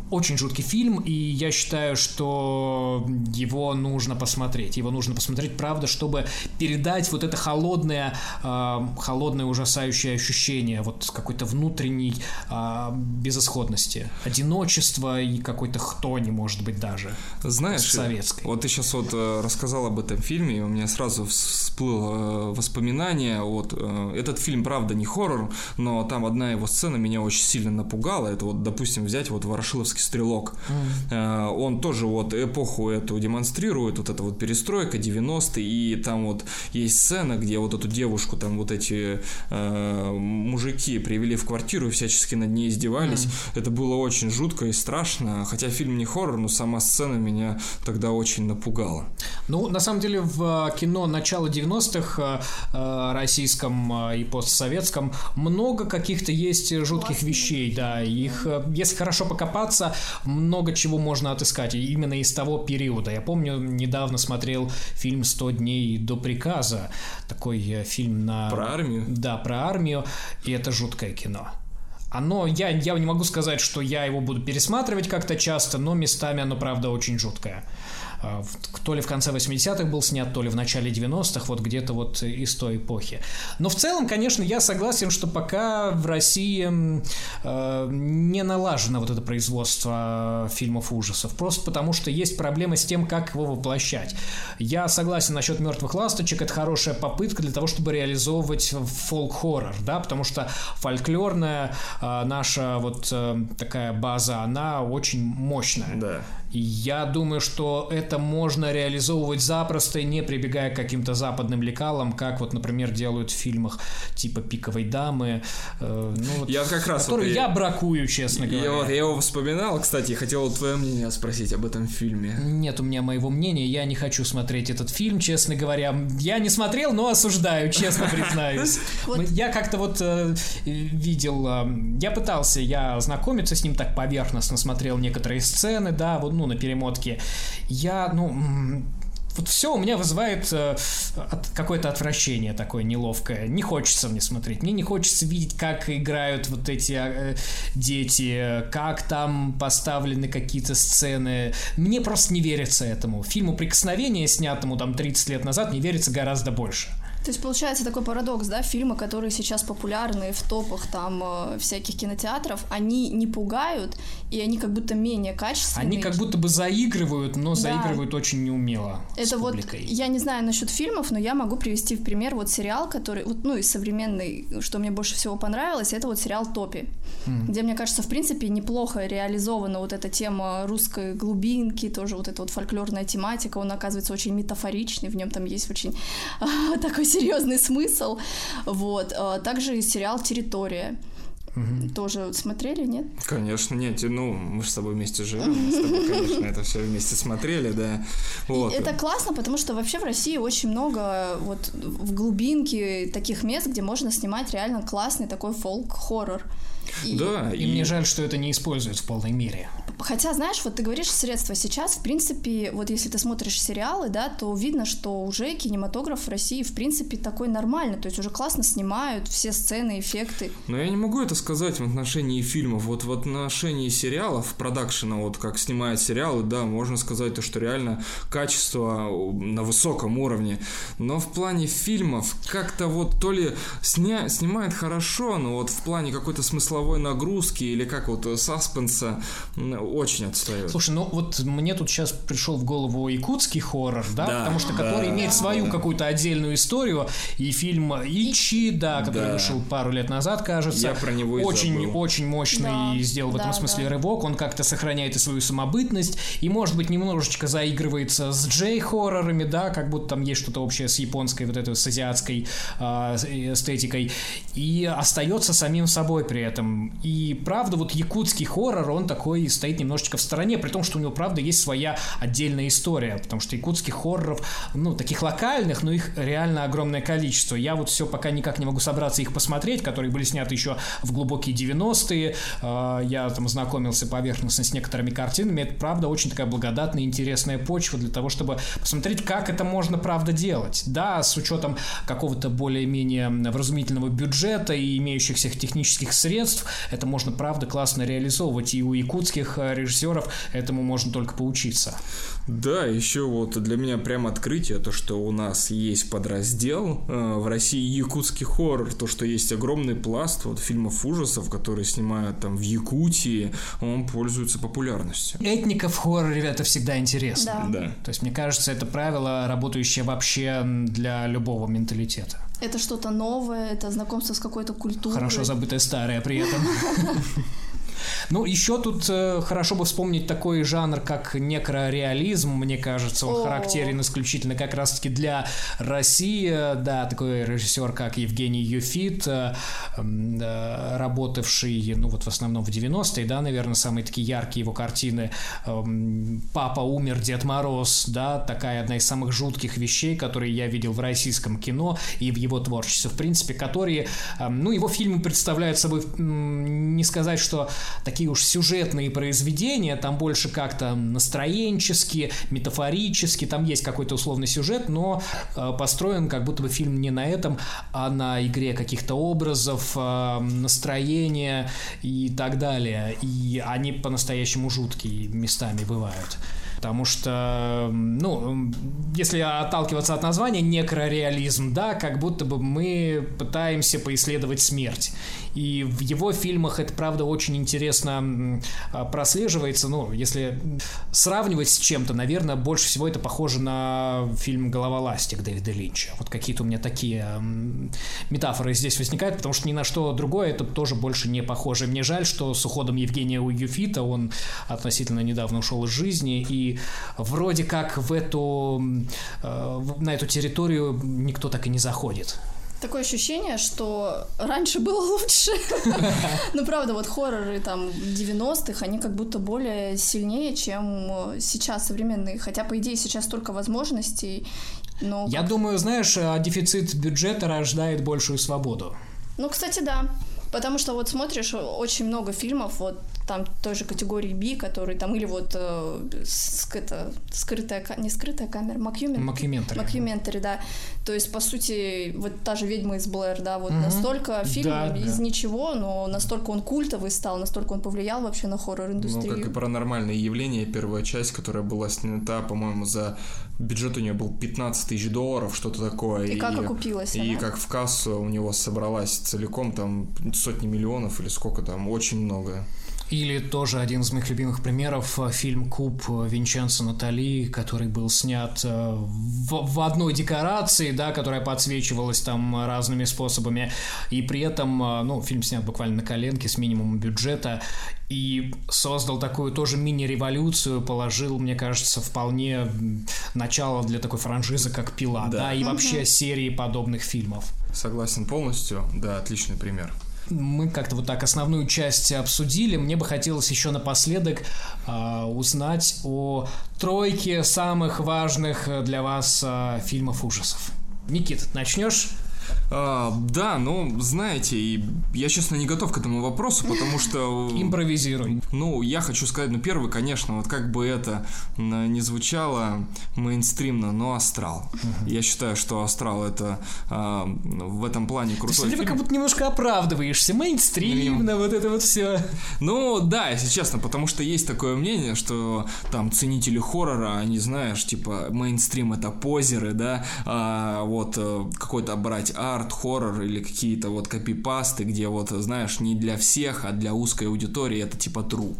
Очень жуткий фильм, и я считаю, что его нужно посмотреть. Его нужно посмотреть, правда, чтобы передать вот это холодное, э, холодное ужасающее ощущение вот какой-то внутренней э, безысходности, одиночества и какой-то хтони, может быть, даже.
Знаешь,
Советской.
вот ты сейчас вот э, рассказал об этом фильме, и у меня сразу всплыло воспоминание. Вот этот фильм, правда, не хоррор, но там одна его сцена меня очень сильно напугала. Это вот, допустим, взять вот Ворошиловский стрелок. Э, Он тоже вот эпоху эту демонстрирует, вот эта вот перестройка 90-е, и там вот есть сцена, где вот эту девушку там вот эти э, мужики привели в квартиру и всячески над ней издевались. Это было очень жутко и страшно, хотя фильм не хоррор, но сама сцена меня тогда очень напугала.
Ну, на самом деле, в э, кино начала 90-х э, э, российском э, и постсоветском много каких-то есть жутких
Классные
вещей, да. Их, если хорошо покопаться, много чего можно отыскать и именно из того периода. Я помню, недавно смотрел фильм «100 дней до приказа», такой э, фильм на...
Про армию?
Да, про армию, и это жуткое кино. Оно, я, я не могу сказать, что я его буду пересматривать как-то часто, но местами оно, правда, очень жуткое. Э, то ли в конце 80-х был снят, то ли в начале 90-х, вот где-то вот из той эпохи. Но в целом, конечно, я согласен, что пока в России э, не налажено вот это производство фильмов ужасов, просто потому что есть проблемы с тем, как его воплощать. Я согласен насчет мертвых ласточек, это хорошая попытка для того, чтобы реализовывать фолк-хоррор, да, потому что фольклорная э, наша вот э, такая база, она очень мощная.
Да.
Я думаю, что это можно реализовывать запросто, не прибегая к каким-то западным лекалам, как вот, например, делают в фильмах типа «Пиковой дамы».
Э, ну, вот, я как раз...
Который вот я, я бракую, честно говоря.
Я, вот, я его вспоминал, кстати, хотел твое мнение спросить об этом фильме.
Нет у меня моего мнения, я не хочу смотреть этот фильм, честно говоря. Я не смотрел, но осуждаю, честно признаюсь. Я как-то вот э, видел, э, я пытался, я знакомиться с ним так поверхностно, смотрел некоторые сцены, да, вот, ну, на перемотке, я, ну, вот все у меня вызывает э, от, какое-то отвращение такое неловкое. Не хочется мне смотреть. Мне не хочется видеть, как играют вот эти э, дети, как там поставлены какие-то сцены. Мне просто не верится этому. Фильму «Прикосновение», снятому там 30 лет назад, не верится гораздо больше.
То есть получается такой парадокс, да, фильмы, которые сейчас популярны в топах там э, всяких кинотеатров, они не пугают, и они как будто менее качественные.
Они как будто бы заигрывают, но да. заигрывают очень неумело.
Это вот, я не знаю насчет фильмов, но я могу привести в пример вот сериал, который, вот, ну, из современный, что мне больше всего понравилось, это вот сериал «Топи», mm. где, мне кажется, в принципе, неплохо реализована вот эта тема русской глубинки, тоже вот эта вот фольклорная тематика, он оказывается очень метафоричный, в нем там есть очень такой серьезный смысл. Вот. А, также сериал «Территория». Угу. Тоже смотрели, нет?
Конечно, нет. Ну, мы же с тобой вместе живем. Мы с тобой, конечно, это все вместе смотрели, да.
Вот. И это классно, потому что вообще в России очень много вот в глубинке таких мест, где можно снимать реально классный такой фолк-хоррор.
И, да, и, и мне жаль, что это не используют в полной мере.
Хотя, знаешь, вот ты говоришь средства. Сейчас, в принципе, вот если ты смотришь сериалы, да, то видно, что уже кинематограф в России, в принципе, такой нормальный, то есть уже классно снимают все сцены, эффекты.
Но я не могу это сказать в отношении фильмов, вот в отношении сериалов, продакшена, вот как снимают сериалы, да, можно сказать то, что реально качество на высоком уровне, но в плане фильмов как-то вот то ли сня... снимает хорошо, но вот в плане какой-то смысловой нагрузки или как вот саспенса очень отстает.
Слушай, ну вот мне тут сейчас пришел в голову якутский хоррор, да, да потому что да, который имеет свою да. какую-то отдельную историю, и фильм Ичи, да, который да. вышел пару лет назад, кажется.
Я про него
Очень,
забыл.
очень мощный да, сделал в этом да, смысле да. рывок, он как-то сохраняет и свою самобытность, и, может быть, немножечко заигрывается с джей-хоррорами, да, как будто там есть что-то общее с японской, вот этой, с азиатской э, эстетикой, и остается самим собой при этом. И правда, вот якутский хоррор, он такой стоит немножечко в стороне, при том, что у него, правда, есть своя отдельная история, потому что якутских хорроров, ну, таких локальных, но их реально огромное количество. Я вот все пока никак не могу собраться их посмотреть, которые были сняты еще в глубокие 90-е. А, я там знакомился поверхностно с некоторыми картинами. Это, правда, очень такая благодатная, интересная почва для того, чтобы посмотреть, как это можно, правда, делать. Да, с учетом какого-то более-менее вразумительного бюджета и имеющихся технических средств, это можно, правда, классно реализовывать. И у якутских режиссеров этому можно только поучиться.
Да, еще вот для меня прям открытие, то, что у нас есть подраздел э, в России якутский хоррор, то, что есть огромный пласт вот фильмов ужасов, которые снимают там в Якутии, он пользуется популярностью.
Этника в хорроре это всегда интересно.
Да.
да.
То есть, мне кажется, это правило, работающее вообще для любого менталитета.
Это что-то новое, это знакомство с какой-то культурой.
Хорошо забытое старое при этом. Ну, еще тут э, хорошо бы вспомнить такой жанр, как некрореализм, мне кажется, он О. характерен исключительно как раз-таки для России, да, такой режиссер, как Евгений Юфит, э, э, работавший, ну, вот в основном в 90-е, да, наверное, самые такие яркие его картины. Э, «Папа умер, Дед Мороз», да, такая одна из самых жутких вещей, которые я видел в российском кино и в его творчестве, в принципе, которые, э, ну, его фильмы представляют собой, не сказать, что такие уж сюжетные произведения, там больше как-то настроенчески, метафорически, там есть какой-то условный сюжет, но э, построен как будто бы фильм не на этом, а на игре каких-то образов, э, настроения и так далее. И они по-настоящему жуткие местами бывают. Потому что, ну, если отталкиваться от названия некрореализм, да, как будто бы мы пытаемся поисследовать смерть. И в его фильмах это, правда, очень интересно а, прослеживается. Ну, если сравнивать с чем-то, наверное, больше всего это похоже на фильм «Голова ластик» Дэвида Линча. Вот какие-то у меня такие метафоры здесь возникают, потому что ни на что другое это тоже больше не похоже. Мне жаль, что с уходом Евгения Уюфита он относительно недавно ушел из жизни, и вроде как в эту, э, на эту территорию никто так и не заходит.
Такое ощущение, что раньше было лучше. Ну, правда, вот хорроры там 90-х, они как будто более сильнее, чем сейчас современные. Хотя, по идее, сейчас столько возможностей. Но
Я думаю, знаешь, а дефицит бюджета рождает большую свободу.
Ну, кстати, да. Потому что вот смотришь очень много фильмов, вот там той же категории B, который там, или вот э, это, скрытая, не скрытая камера, макюментари.
Макюментари.
Макюментари, да. То есть, по сути, вот та же «Ведьма из Блэр», да, вот угу. настолько фильм да, из да. ничего, но настолько он культовый стал, настолько он повлиял вообще на хоррор-индустрию.
Ну, как и паранормальные явления, первая часть, которая была снята, по-моему, за бюджет у нее был 15 тысяч долларов, что-то такое.
И, и как окупилась
И она? как в кассу у него собралась целиком там сотни миллионов или сколько там, очень много.
Или тоже один из моих любимых примеров э, фильм «Куб» Винченцо Натали, который был снят э, в, в одной декорации, да, которая подсвечивалась там разными способами, и при этом, э, ну, фильм снят буквально на коленке с минимумом бюджета, и создал такую тоже мини-революцию, положил, мне кажется, вполне начало для такой франшизы, как «Пила», да, да и вообще серии подобных фильмов.
Согласен полностью, да, отличный пример
мы как-то вот так основную часть обсудили. Мне бы хотелось еще напоследок э, узнать о тройке самых важных для вас э, фильмов ужасов. Никит, начнешь?
А, да, ну, знаете, я, честно, не готов к этому вопросу, потому что...
Импровизируй.
Ну, я хочу сказать, ну, первый, конечно, вот как бы это не звучало мейнстримно, но «Астрал». Угу. Я считаю, что «Астрал» — это а, в этом плане крутой
Ты
фильм.
как будто немножко оправдываешься. Мейнстримно, вот это вот все.
Ну, да, если честно, потому что есть такое мнение, что там ценители хоррора, они, знаешь, типа, мейнстрим — это позеры, да, а вот э, какой-то брать арт-хоррор или какие-то вот копипасты, где вот, знаешь, не для всех, а для узкой аудитории это типа true.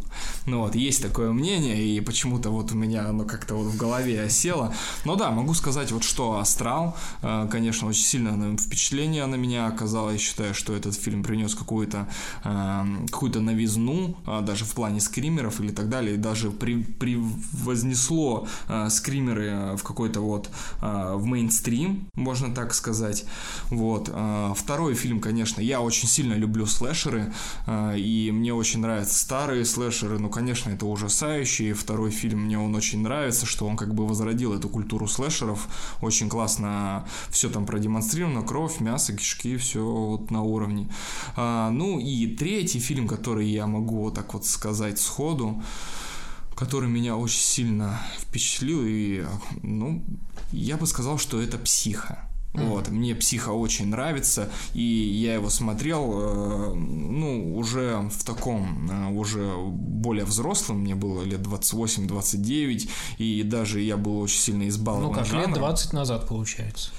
Ну вот, есть такое мнение, и почему-то вот у меня оно как-то вот в голове осело. Но да, могу сказать вот что «Астрал», э, конечно, очень сильное впечатление на меня оказало. Я считаю, что этот фильм принес какую-то э, какую-то новизну, э, даже в плане скримеров или так далее, и даже при, при вознесло скримеры в какой-то вот в мейнстрим, можно так сказать. Вот. А, второй фильм, конечно, я очень сильно люблю слэшеры, а, и мне очень нравятся старые слэшеры, ну, конечно, это ужасающие. Второй фильм мне он очень нравится, что он как бы возродил эту культуру слэшеров. Очень классно все там продемонстрировано, кровь, мясо, кишки, все вот на уровне. А, ну и третий фильм, который я могу вот так вот сказать сходу, который меня очень сильно впечатлил, и, ну, я бы сказал, что это «Психа». Mm-hmm. Вот, мне психа очень нравится, и я его смотрел, э, ну, уже в таком, э, уже более взрослым, мне было лет 28-29, и даже я был очень сильно избалован
Ну, как жанром. лет 20 назад, получается.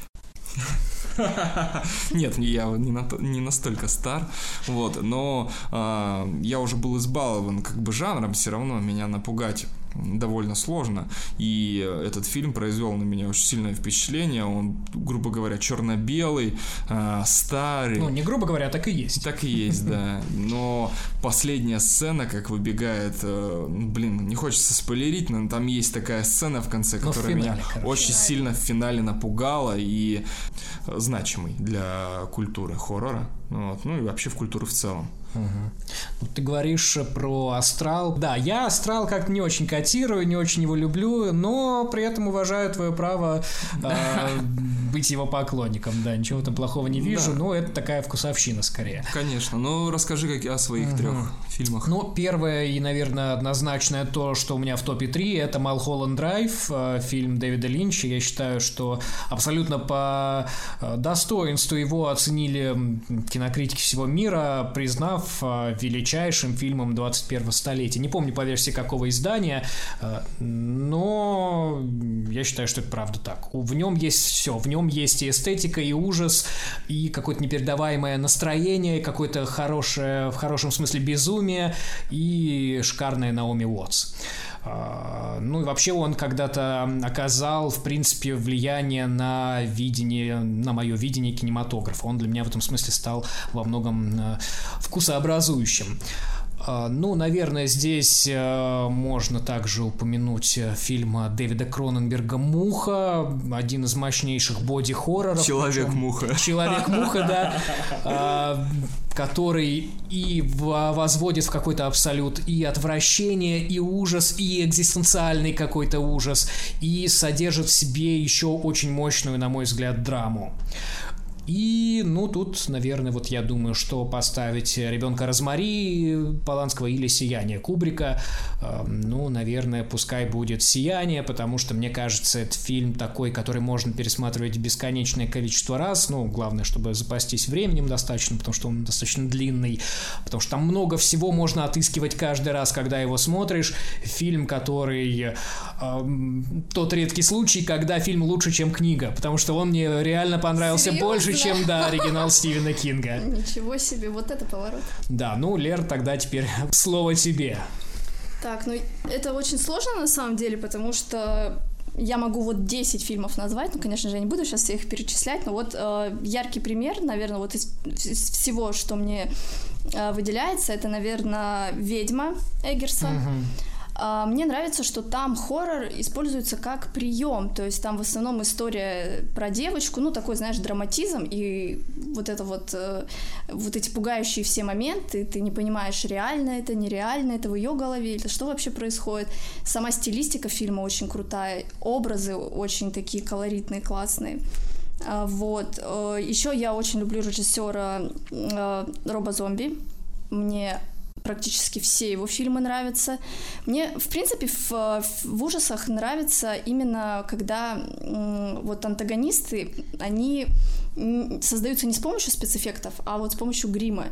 Нет, я не, на, не настолько стар, вот, но э, я уже был избалован как бы жанром, все равно меня напугать довольно сложно. И этот фильм произвел на меня очень сильное впечатление. Он, грубо говоря, черно-белый, э, старый.
Ну, не грубо говоря, так и есть.
Так и есть, да. Но последняя сцена, как выбегает, э, блин, не хочется спойлерить, но там есть такая сцена в конце, ну, которая финале, меня короче. очень сильно в финале напугала и значимый для культуры хоррора. Вот, ну и вообще в культуру в целом.
Угу. Ты говоришь про Астрал. Да, я Астрал как-то не очень котирую, не очень его люблю, но при этом уважаю твое право э, быть его поклонником. Да, ничего там плохого не вижу, да. но это такая вкусовщина скорее.
Конечно, ну расскажи как о своих угу. трех фильмах.
Ну, первое и, наверное, однозначное то, что у меня в топе 3, это Малхолланд Драйв, э, фильм Дэвида Линча. Я считаю, что абсолютно по э, достоинству его оценили кино кинокритики всего мира, признав э, величайшим фильмом 21-го столетия. Не помню по версии какого издания, э, но я считаю, что это правда так. В нем есть все. В нем есть и эстетика, и ужас, и какое-то непередаваемое настроение, какое-то хорошее, в хорошем смысле безумие, и шикарная Наоми Уотс. А, ну и вообще он когда-то оказал, в принципе, влияние на видение, на мое видение кинематографа. Он для меня в этом смысле стал во многом э, вкусообразующим. А, ну, наверное, здесь э, можно также упомянуть э, фильм Дэвида Кроненберга «Муха», один из мощнейших боди-хорроров.
Человек-муха.
Человек-муха, да. А, который и возводит в какой-то абсолют и отвращение, и ужас, и экзистенциальный какой-то ужас, и содержит в себе еще очень мощную, на мой взгляд, драму. И, ну, тут, наверное, вот я думаю, что поставить ребенка Розмари Поланского или Сияние Кубрика, э, ну, наверное, пускай будет Сияние, потому что, мне кажется, это фильм такой, который можно пересматривать бесконечное количество раз. Ну, главное, чтобы запастись временем достаточно, потому что он достаточно длинный, потому что там много всего можно отыскивать каждый раз, когда его смотришь. Фильм, который... Э, тот редкий случай, когда фильм лучше, чем книга, потому что он мне реально понравился Серьезно? больше, чем, да, оригинал Стивена Кинга.
Ничего себе, вот это поворот.
Да, ну, Лер, тогда теперь слово тебе.
Так, ну, это очень сложно на самом деле, потому что я могу вот 10 фильмов назвать, ну, конечно же, я не буду сейчас всех перечислять, но вот э, яркий пример, наверное, вот из, из всего, что мне э, выделяется, это, наверное, «Ведьма» Эггерса. Uh-huh. А, мне нравится, что там хоррор используется как прием, то есть там в основном история про девочку, ну такой, знаешь, драматизм и вот это вот, э, вот эти пугающие все моменты, ты не понимаешь, реально это, нереально это в ее голове, или что вообще происходит. Сама стилистика фильма очень крутая, образы очень такие колоритные, классные. А, вот. Э, Еще я очень люблю режиссера э, Роба Зомби. Мне практически все его фильмы нравятся. Мне, в принципе, в, в ужасах нравится именно, когда вот антагонисты, они создаются не с помощью спецэффектов, а вот с помощью грима.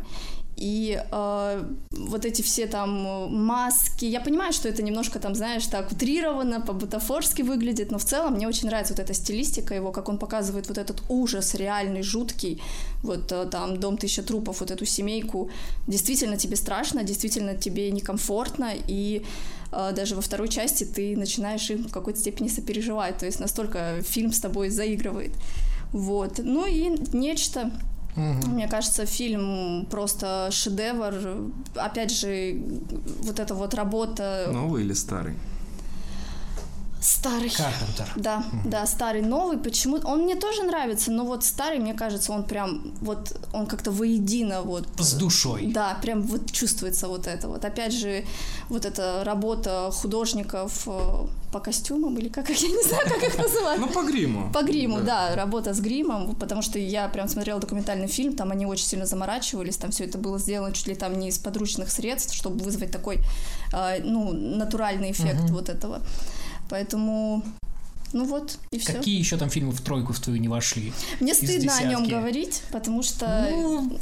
И э, вот эти все там маски, я понимаю, что это немножко там, знаешь, так утрированно, по-бутафорски выглядит, но в целом мне очень нравится вот эта стилистика его, как он показывает вот этот ужас реальный, жуткий, вот э, там «Дом тысяча трупов», вот эту семейку. Действительно тебе страшно, действительно тебе некомфортно, и э, даже во второй части ты начинаешь им в какой-то степени сопереживать, то есть настолько фильм с тобой заигрывает. Вот. Ну и нечто Угу. Мне кажется, фильм просто шедевр. Опять же, вот эта вот работа...
Новый или старый?
Старый.
Карпентер.
Да, mm да, старый, новый. Почему? Он мне тоже нравится, но вот старый, мне кажется, он прям вот он как-то воедино вот.
С душой.
Да, прям вот чувствуется вот это вот. Опять же, вот эта работа художников э, по костюмам или как, я не знаю, как их называть.
Ну, по гриму.
По гриму, да. да, работа с гримом, потому что я прям смотрела документальный фильм, там они очень сильно заморачивались, там все это было сделано чуть ли там не из подручных средств, чтобы вызвать такой, э, ну, натуральный эффект uh-huh. вот этого. Поэтому ну вот, и все.
Какие еще там фильмы в тройку в твою не вошли?
Мне стыдно о нем говорить, потому что...
Ну,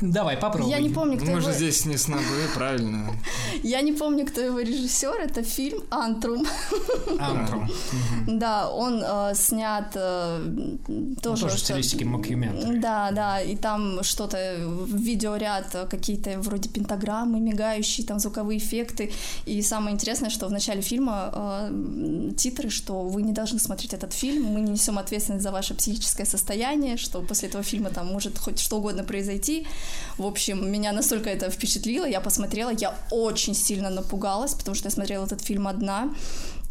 давай, попробуй.
Я не помню, кто
Мы
его...
же здесь не с ногой, правильно.
Я не помню, кто его режиссер. Это фильм «Антрум».
«Антрум».
Да, он э, снят э, тоже...
Тоже в стилистике мокюментари.
Да, да, и там что-то, видеоряд, э, какие-то вроде пентаграммы мигающие, там звуковые эффекты. И самое интересное, что в начале фильма титры, что вы не должны должны смотреть этот фильм, мы не несем ответственность за ваше психическое состояние, что после этого фильма там может хоть что угодно произойти. В общем, меня настолько это впечатлило, я посмотрела, я очень сильно напугалась, потому что я смотрела этот фильм одна,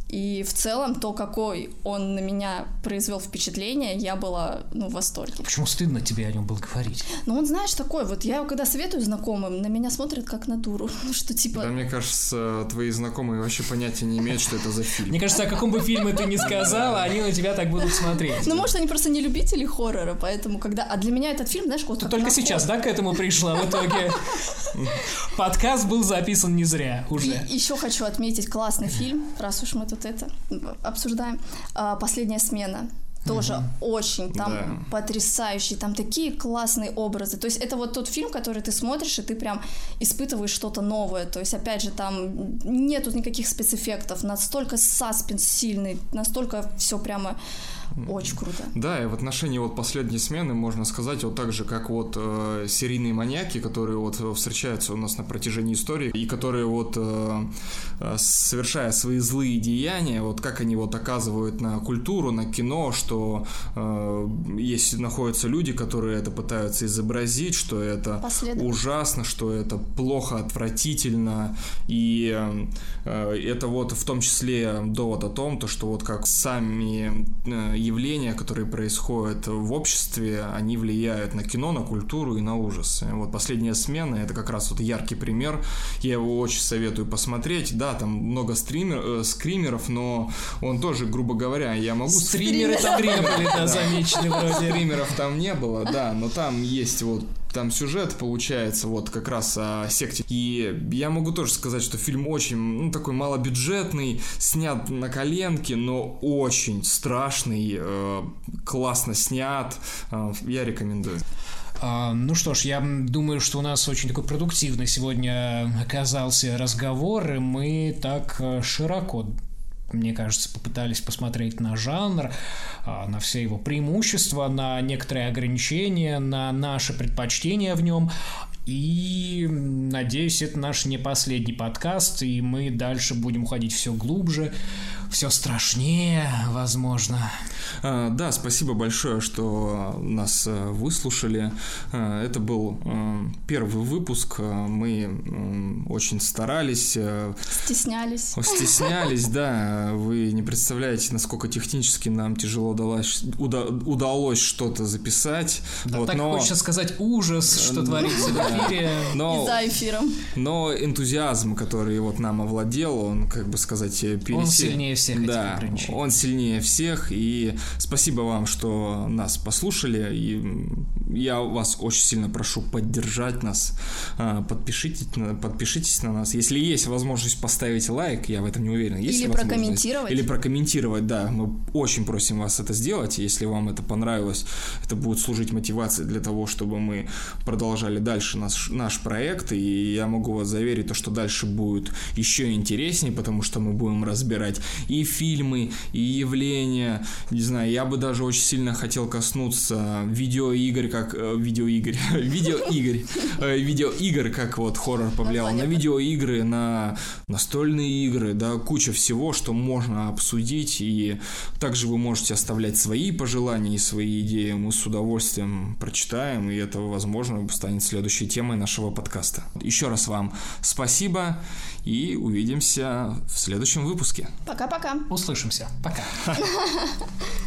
и в целом то, какой он на меня произвел впечатление, я была ну, в восторге.
Почему стыдно тебе о нем было говорить?
Ну, он, знаешь, такой, вот я когда советую знакомым, на меня смотрят как на дуру. Ну, что типа...
Да, мне кажется, твои знакомые вообще понятия не имеют, что это за фильм.
Мне кажется, о каком бы фильме ты ни сказала, они на тебя так будут смотреть.
Ну, может, они просто не любители хоррора, поэтому когда... А для меня этот фильм, знаешь, вот...
Ты только сейчас, да, к этому пришла в итоге? Подкаст был записан не зря уже.
Еще хочу отметить классный фильм, раз уж мы тут вот это обсуждаем. А, Последняя смена. тоже угу. очень там да. потрясающий, там такие классные образы. То есть это вот тот фильм, который ты смотришь, и ты прям испытываешь что-то новое. То есть, опять же, там нету никаких спецэффектов, настолько саспенс сильный, настолько все прямо очень круто.
Да, и в отношении вот последней смены можно сказать вот так же, как вот э, серийные маньяки, которые вот встречаются у нас на протяжении истории, и которые вот э, э, совершая свои злые деяния, вот как они вот оказывают на культуру, на кино, что э, есть находятся люди, которые это пытаются изобразить, что это ужасно, что это плохо, отвратительно, и э, это вот в том числе довод о том, то, что вот как сами э, явления, которые происходят в обществе, они влияют на кино, на культуру и на ужасы. Вот последняя смена это как раз вот яркий пример. Я его очень советую посмотреть. Да, там много стример, э, скримеров, но он тоже, грубо говоря, я могу...
Стримеры там не были, да, замечены вроде.
Стримеров там не было, да, но там есть вот там сюжет получается вот как раз о секте. И я могу тоже сказать, что фильм очень, ну, такой малобюджетный, снят на коленке, но очень страшный, э, классно снят. Э, я рекомендую.
А, ну что ж, я думаю, что у нас очень такой продуктивный сегодня оказался разговор, и мы так э, широко мне кажется, попытались посмотреть на жанр, а, на все его преимущества, на некоторые ограничения, на наши предпочтения в нем. И надеюсь, это наш не последний подкаст, и мы дальше будем уходить все глубже, все страшнее, возможно.
А, да, спасибо большое, что нас э, выслушали. А, это был э, первый выпуск. Мы очень старались. Э,
стеснялись.
Стеснялись, да. Вы не представляете, насколько технически нам тяжело удалось, удалось что-то записать.
Да, вот, так но... хочется сказать ужас, что творится в эфире.
Но, и за эфиром.
Но энтузиазм, который вот нам овладел, он, как бы сказать, пересек...
Он сильнее всех
да, он сильнее всех, и спасибо вам, что нас послушали, и я вас очень сильно прошу поддержать нас, а, подпишитесь, подпишитесь на нас, если есть возможность поставить лайк, я в этом не уверен. Есть
Или прокомментировать.
Или прокомментировать, да, мы очень просим вас это сделать, если вам это понравилось, это будет служить мотивацией для того, чтобы мы продолжали дальше наш, наш проект, и я могу вас заверить, то, что дальше будет еще интереснее, потому что мы будем разбирать и фильмы, и явления. Не знаю, я бы даже очень сильно хотел коснуться видеоигр, как э, видеоигр, видеоигр, э, видеоигр, как вот хоррор повлиял на видеоигры, на настольные игры, да, куча всего, что можно обсудить, и также вы можете оставлять свои пожелания и свои идеи, мы с удовольствием прочитаем, и это, возможно, станет следующей темой нашего подкаста. Еще раз вам спасибо, и увидимся в следующем выпуске.
Пока-пока.
Услышимся. Пока.